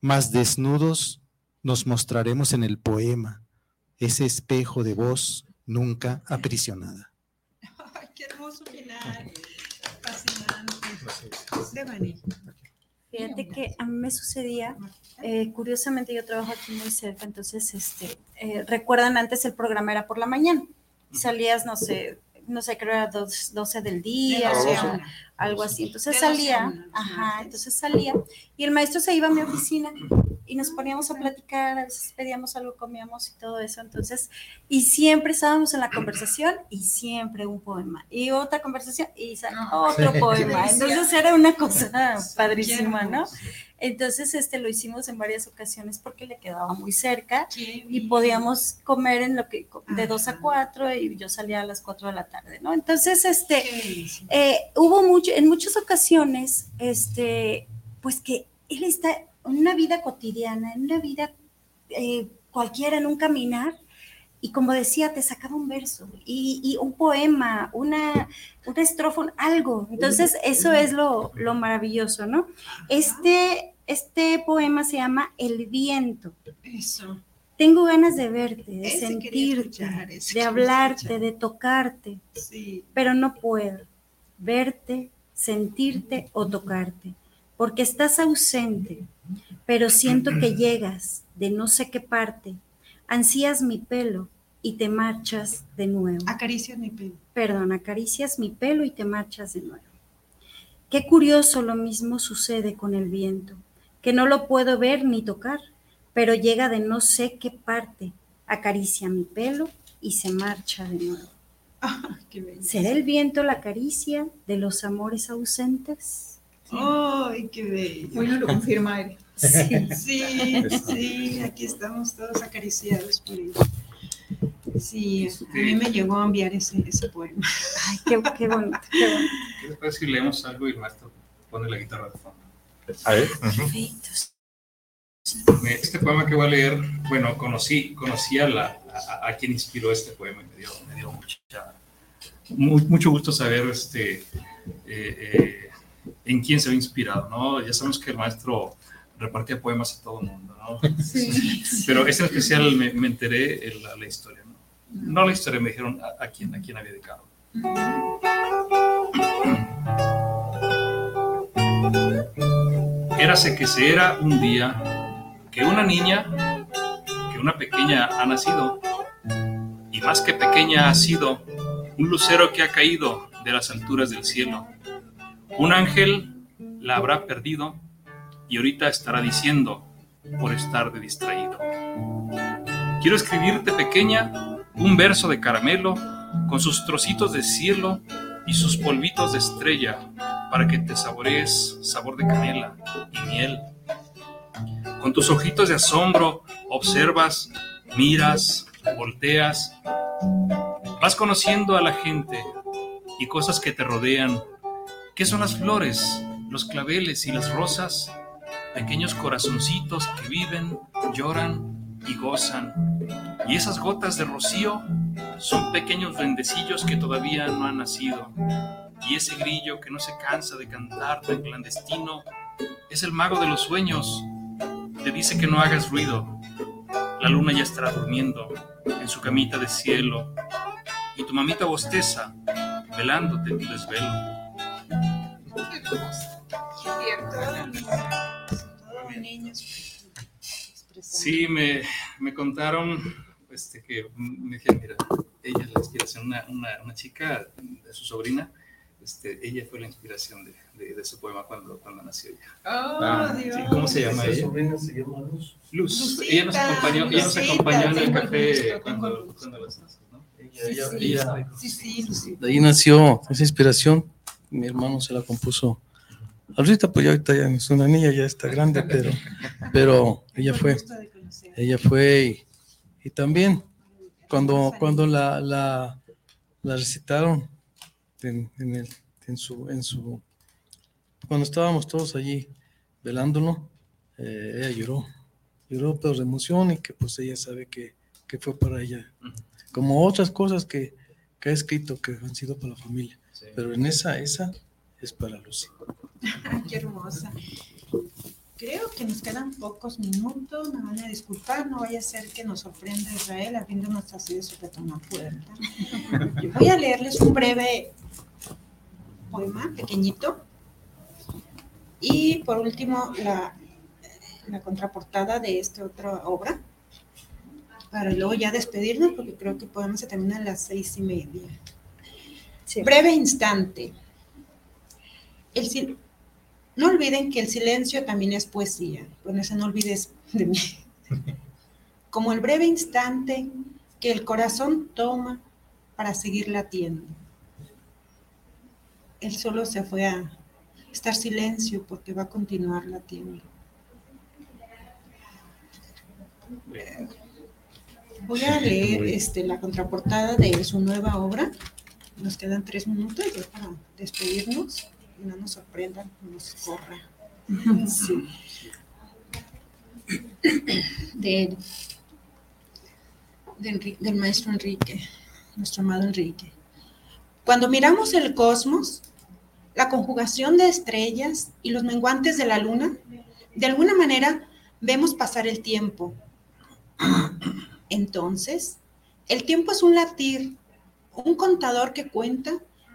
Más desnudos nos mostraremos en el poema, ese espejo de voz nunca aprisionada. Ay, qué hermoso final. Fascinante. Fíjate que a mí me sucedía, eh, curiosamente yo trabajo aquí muy cerca, entonces, este, eh, recuerdan antes el programa era por la mañana, salías, no sé, no sé, creo era dos, 12 del día, o algo así. Entonces salía, ajá, entonces salía y el maestro se iba a mi oficina y nos poníamos a platicar, a veces pedíamos algo, comíamos y todo eso. Entonces, y siempre estábamos en la conversación y siempre un poema. Y otra conversación y otro poema. Entonces era una cosa padrísima, ¿no? Entonces, este lo hicimos en varias ocasiones porque le quedaba muy cerca y podíamos comer en lo que de dos a cuatro y yo salía a las cuatro de la tarde, ¿no? Entonces, este, eh, hubo mucho, en muchas ocasiones, este, pues que él está en una vida cotidiana, en una vida eh, cualquiera, en un caminar, y como decía, te sacaba un verso y, un poema, una, una estrofa, algo. Entonces, eso es lo, maravilloso, ¿no? Este, este poema se llama El viento. Eso. Tengo ganas de verte, de sentirte, de hablarte, de tocarte, sí. pero no puedo verte, sentirte o tocarte, porque estás ausente, pero siento que llegas de no sé qué parte ansías mi pelo y te marchas de nuevo. Acaricias mi pelo. Perdón, acaricias mi pelo y te marchas de nuevo. Qué curioso lo mismo sucede con el viento, que no lo puedo ver ni tocar, pero llega de no sé qué parte, acaricia mi pelo y se marcha de nuevo. Ah, ¿Será el viento la caricia de los amores ausentes? ¡Ay, qué bello! Bueno, lo confirma Sí, sí, sí, aquí estamos todos acariciados por él. Sí, a mí me llegó a enviar ese, ese poema. Ay, qué, qué bonito, qué bonito. ¿Qué les si leemos algo y el maestro pone la guitarra de fondo? A ver. Perfecto. Este poema que voy a leer, bueno, conocí, conocí a, la, a, quien inspiró este poema y me dio, me dio mucha, mucho gusto saber este, eh, eh, en quién se ha inspirado, ¿no? Ya sabemos que el maestro repartía poemas a todo el mundo, ¿no? Sí. Pero este en especial me, me enteré en la, la, historia, ¿no? No la historia, me dijeron a, a, quién, a quién había dedicado. Érase que se era un día que una niña, que una pequeña ha nacido, y más que pequeña ha sido un lucero que ha caído de las alturas del cielo. Un ángel la habrá perdido y ahorita estará diciendo por estar de distraído. Quiero escribirte pequeña un verso de caramelo con sus trocitos de cielo y sus polvitos de estrella para que te saborees sabor de canela y miel. Con tus ojitos de asombro observas, miras, volteas, vas conociendo a la gente y cosas que te rodean. ¿Qué son las flores, los claveles y las rosas? pequeños corazoncitos que viven, lloran y gozan. Y esas gotas de rocío son pequeños duendecillos que todavía no han nacido. Y ese grillo que no se cansa de cantar tan clandestino es el mago de los sueños. Te dice que no hagas ruido. La luna ya estará durmiendo en su camita de cielo y tu mamita bosteza velándote tu desvelo. Sí, me, me contaron este, que me dijeron, mira, ella es la inspiración, una, una, una chica de su sobrina, este, ella fue la inspiración de, de, ese poema cuando, cuando nació ella. Oh, ah, Dios. Sí, ¿Cómo se llama ella? sobrina se llama Luz. Luz. ella nos acompañó, ella nos acompañó en el café cuando, cuando las naces, ¿no? Ella, sí, ella, sí, sí, De ahí nació esa inspiración. Mi hermano se la compuso Ahorita, pues ya ahorita ya es una niña, ya está grande, pero, pero ella fue, ella fue y, también cuando, cuando la, la, la recitaron en, el, en, su, en su, cuando estábamos todos allí velándolo, eh, ella lloró, lloró pero de emoción y que pues ella sabe que, que fue para ella, como otras cosas que, que, ha escrito que han sido para la familia, pero en esa, esa es para Lucy. Qué hermosa. Creo que nos quedan pocos minutos, me van a disculpar, no vaya a ser que nos sorprenda Israel abriéndonos así de sobre una puerta. Voy a leerles un breve poema, pequeñito. Y por último, la, la contraportada de esta otra obra, para luego ya despedirnos, porque creo que el poema se termina a las seis y media. Breve instante. El, no olviden que el silencio también es poesía. Con eso no olvides de mí. Como el breve instante que el corazón toma para seguir latiendo. Él solo se fue a estar silencio porque va a continuar latiendo. Voy a leer este, la contraportada de su nueva obra. Nos quedan tres minutos para despedirnos no nos sorprendan, no nos corra. Sí. De, del maestro Enrique, nuestro amado Enrique. Cuando miramos el cosmos, la conjugación de estrellas y los menguantes de la luna, de alguna manera vemos pasar el tiempo. Entonces, el tiempo es un latir, un contador que cuenta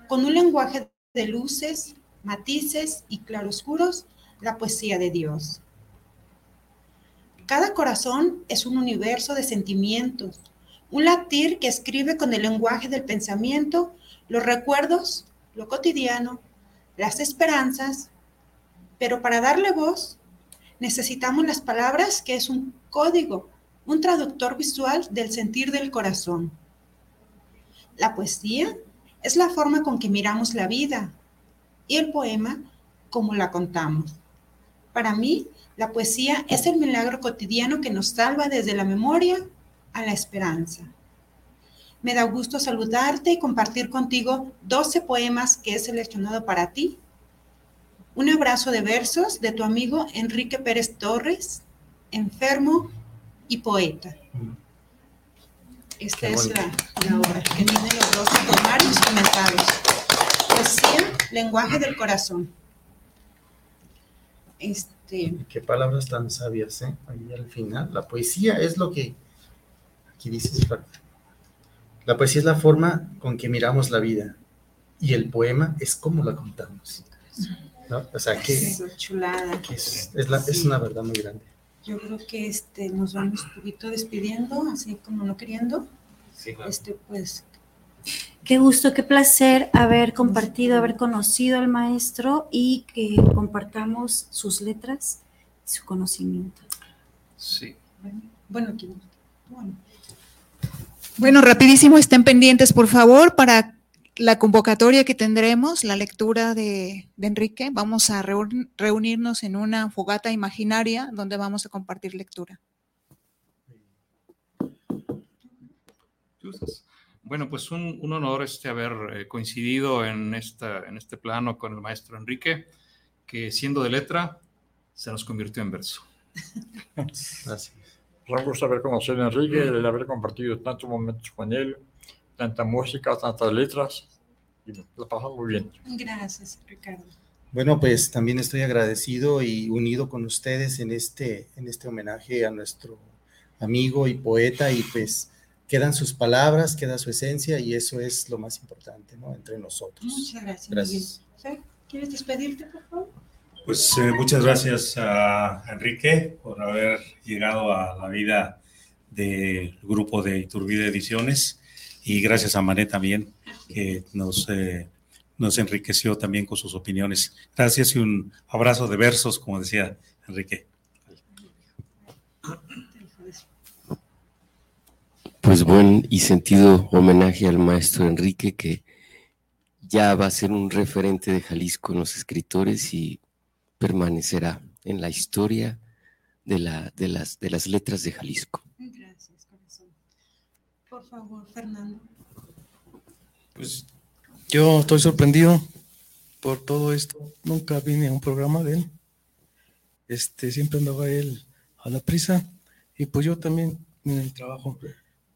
con un lenguaje de luces, matices y claroscuros la poesía de Dios. Cada corazón es un universo de sentimientos, un latir que escribe con el lenguaje del pensamiento los recuerdos, lo cotidiano, las esperanzas, pero para darle voz necesitamos las palabras que es un código, un traductor visual del sentir del corazón. La poesía es la forma con que miramos la vida, y el poema como la contamos. Para mí, la poesía es el milagro cotidiano que nos salva desde la memoria a la esperanza. Me da gusto saludarte y compartir contigo 12 poemas que he seleccionado para ti. Un abrazo de versos de tu amigo Enrique Pérez Torres, enfermo y poeta. Esta es la, obra que tiene los 12 poemarios comentados. Poesía lenguaje del corazón. Este... Qué palabras tan sabias, ¿eh? Ahí al final. La poesía es lo que, aquí dices, la poesía es la forma con que miramos la vida y el poema es como la contamos. ¿no? O sea, que, es, chulada. es, es, una verdad muy grande. Yo creo que este, nos vamos un poquito despidiendo, así como no queriendo. Sí, Este, pues Qué gusto, qué placer haber compartido, haber conocido al maestro y que compartamos sus letras y su conocimiento. Sí. Bueno, bueno. Bueno, rapidísimo, estén pendientes, por favor, para la convocatoria que tendremos, la lectura de, Enrique. Vamos a reunirnos en una fogata imaginaria donde vamos a compartir lectura. Bueno, pues un, honor este haber eh, coincidido en, esta, en este plano con el maestro Enrique, que siendo de letra, se nos convirtió en verso. Gracias. Un gusto haber conocido a Enrique, el haber compartido tantos momentos con él, tanta música, tantas letras, y lo pasamos muy bien. Gracias, Ricardo. Bueno, pues también estoy agradecido y unido con ustedes en este, en este homenaje a nuestro amigo y poeta y pues quedan sus palabras, queda su esencia y eso es lo más importante, ¿no? Entre nosotros. Muchas gracias. Gracias. ¿Quieres despedirte, por favor? Pues eh, muchas gracias a Enrique por haber llegado a la vida del grupo de Iturbide Ediciones y gracias a Mané también que nos, eh, nos enriqueció también con sus opiniones. Gracias y un abrazo de versos, como decía Enrique. Pues buen y sentido homenaje al maestro Enrique, que ya va a ser un referente de Jalisco en los escritores y permanecerá en la historia de, la, de, las, de las letras de Jalisco. Gracias, corazón. Por favor, Fernando. Pues yo estoy sorprendido por todo esto. Nunca vine a un programa de él. Este, siempre andaba él a la prisa y pues yo también en el trabajo.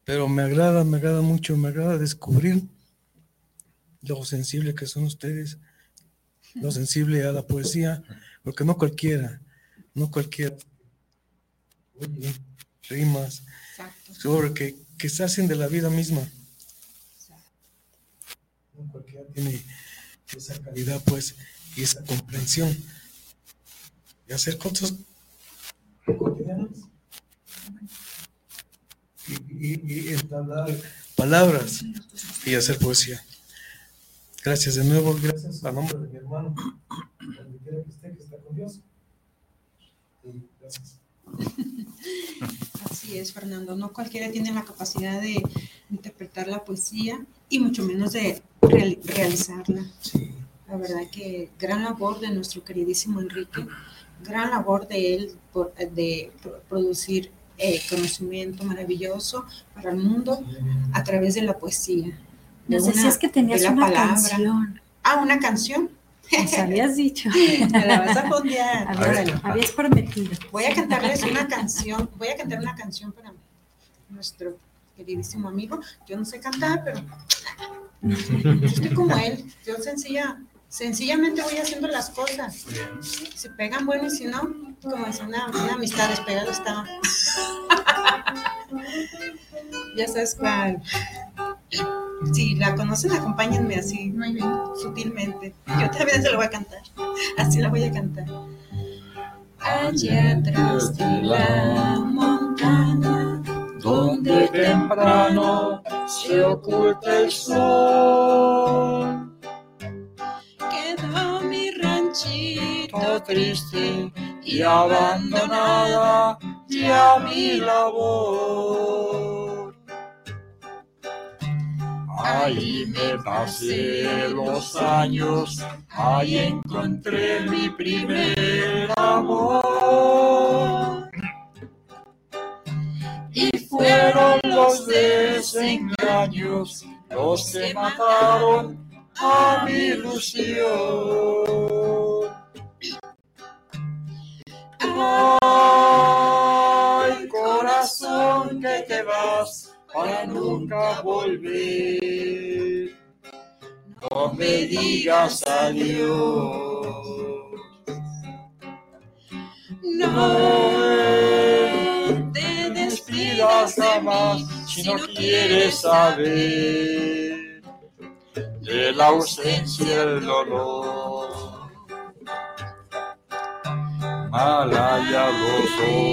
Pero me agrada, me agrada mucho, me agrada descubrir lo sensible que son ustedes, lo sensible a la poesía, porque no cualquiera, no cualquiera. Oye, rimas, sobre que, que se hacen de la vida misma. No cualquiera tiene esa calidad, pues, y esa comprensión. Y hacer cosas cotidianas. Y, y, y entablar palabras y hacer poesía. Gracias de nuevo, gracias a nombre de mi hermano, donde quiera que esté, que está con Dios. Y gracias. Así es, Fernando. No cualquiera tiene la capacidad de interpretar la poesía y mucho menos de real- realizarla. La verdad que gran labor de nuestro queridísimo Enrique, gran labor de él por- de pro- producir eh, conocimiento maravilloso para el mundo a través de la poesía. Nos una- decías que tenías una palabra. canción. Ah, una canción. Nos habías dicho. Me la vas a fondear. Habías, habías prometido. Voy a cantarles una canción, voy a cantar una canción para nuestro queridísimo amigo. Yo no sé cantar, pero yo estoy como él. Yo sencilla, sencillamente voy haciendo las cosas. Si pegan, bueno, y si no, como es una, una amistad despegada está. ya sabes cuál. Si la conocen, acompáñenme así, sutilmente. Yo también se lo voy a cantar. Así la voy a cantar. Allá atrás de la montaña, donde temprano se oculta el sol. quedó mi ranchito triste y abandonada ya mi labor. Ahí me pasé los años, ahí encontré mi primer amor. Y fueron los desengaños los que mataron a mi ilusión. Ay, corazón que te vas para nunca volver. No me digas adiós. No te despidas jamás si no quieres saber de la ausencia del dolor. Malaya los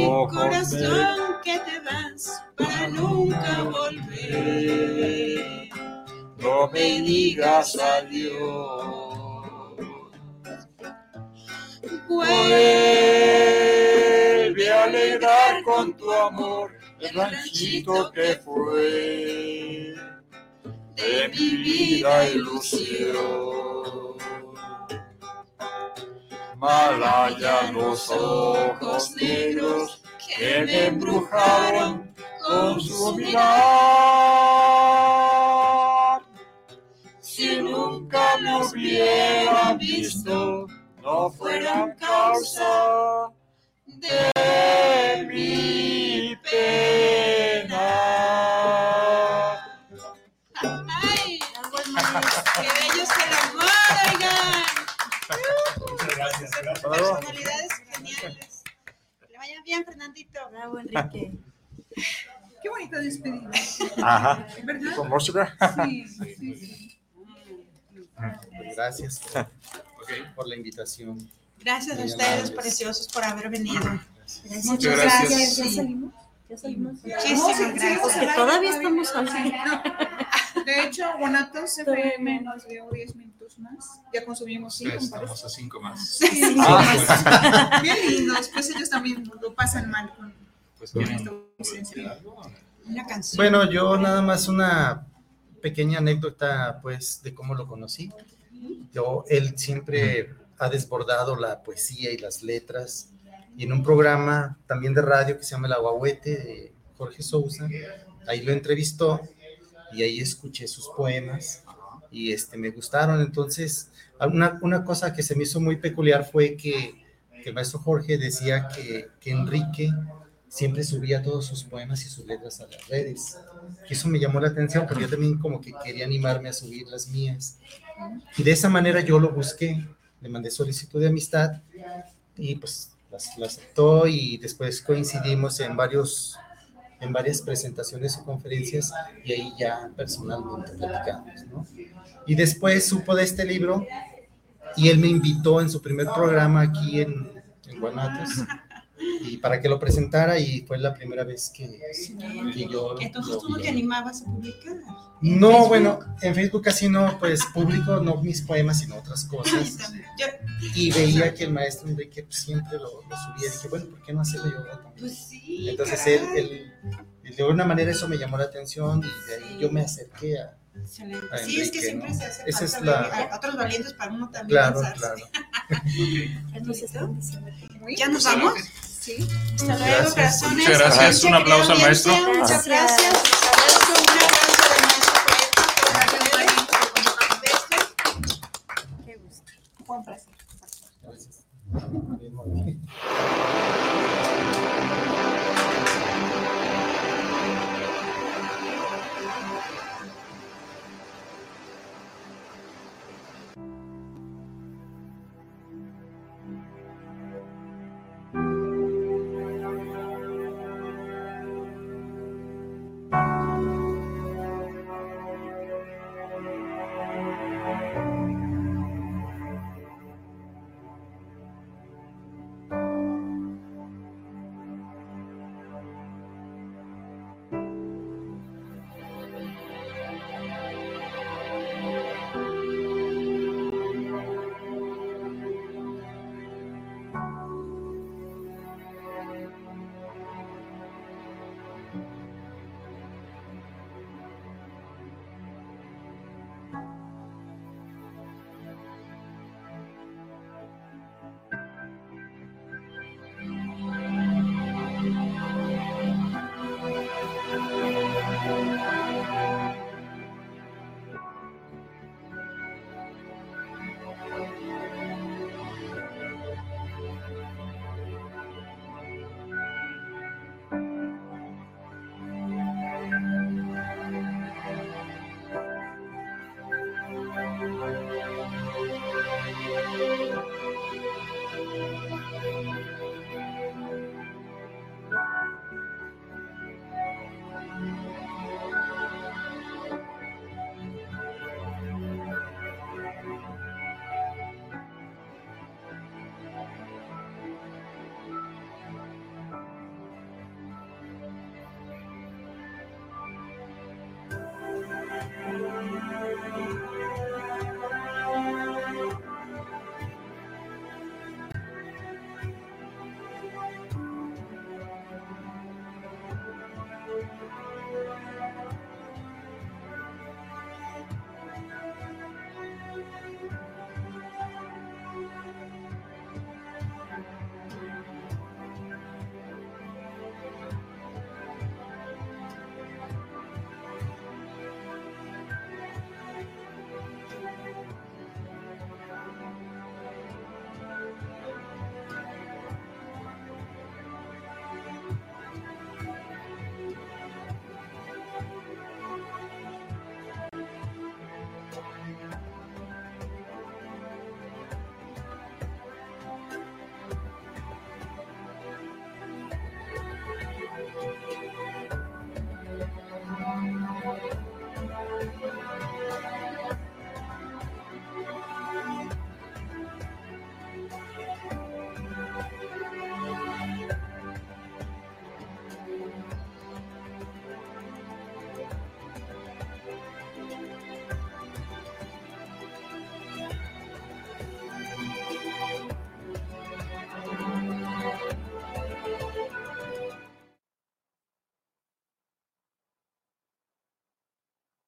ojos que te vas para nunca volver. no me digas adiós. Vuelve a alegrar con tu amor el ranchito que fue de mi vida ilusión. Malaya los ojos negros que me embrujaron con su mirar. Si nunca me hubieran visto, no fueran causa de mi pena. ¡Ay! ¡Qué bellos que el amor, oigan! Gracias, Son Personalidades geniales. Que le vaya bien, Fernandito. Bravo, Enrique. Qué bonita despedida. Ajá. ¿Verdad? ¿Con música? Sí, sí, sí. Pues gracias por la invitación. Gracias a ustedes, amables. preciosos, por haber venido. Gracias. Muchas gracias. gracias. ¿Ya Sí. ¿Ya salimos? Muchísimas gracias. Porque todavía estamos al. De hecho, Guanatos FM nos dio 10 minutos más. Ya consumimos 5, Estamos a cinco más. Sí, Ah. Bien lindos, pues ellos también lo pasan mal con, Pues con esta ausencia. Una canción. Bueno, yo nada más una pequeña anécdota, pues, de cómo lo conocí. Yo, él siempre ha desbordado la poesía y las letras. Y en un programa también de radio que se llama El Aguahuete de Jorge Sousa, ahí lo entrevistó y ahí escuché sus poemas. y este, me gustaron. Entonces, una, una cosa que se me hizo muy peculiar fue que, que el maestro Jorge decía que, que Enrique siempre subía todos sus poemas y sus letras a las redes. Y eso me llamó la atención porque yo también como que quería animarme a subir las mías. Y de esa manera yo lo busqué, le mandé solicitud de amistad y pues la aceptó y después coincidimos en varios en varias presentaciones o conferencias y ahí ya personalmente platicamos. Y después supo de este libro y él me invitó en su primer programa aquí en, en Guanatos y para que lo presentara y fue la primera vez que, que yo... Entonces tú no te animabas a publicar. No, bueno, en Facebook casi no, pues publico no mis poemas, sino otras cosas. Y veía que el maestro Enrique pues, siempre lo, subía y dije, bueno, ¿por qué no hacerlo yo también? Pues sí. Entonces él, él, de alguna manera eso me llamó la atención y de ahí yo me acerqué a, sí, es que siempre se hace Esa es la... otros valientes para uno también. Claro, claro. ¿Ya nos vamos? Sí. Hasta luego, corazones. Muchas gracias. Un aplauso al maestro. Muchas gracias. Qué gusto. Buen placer. Gracias.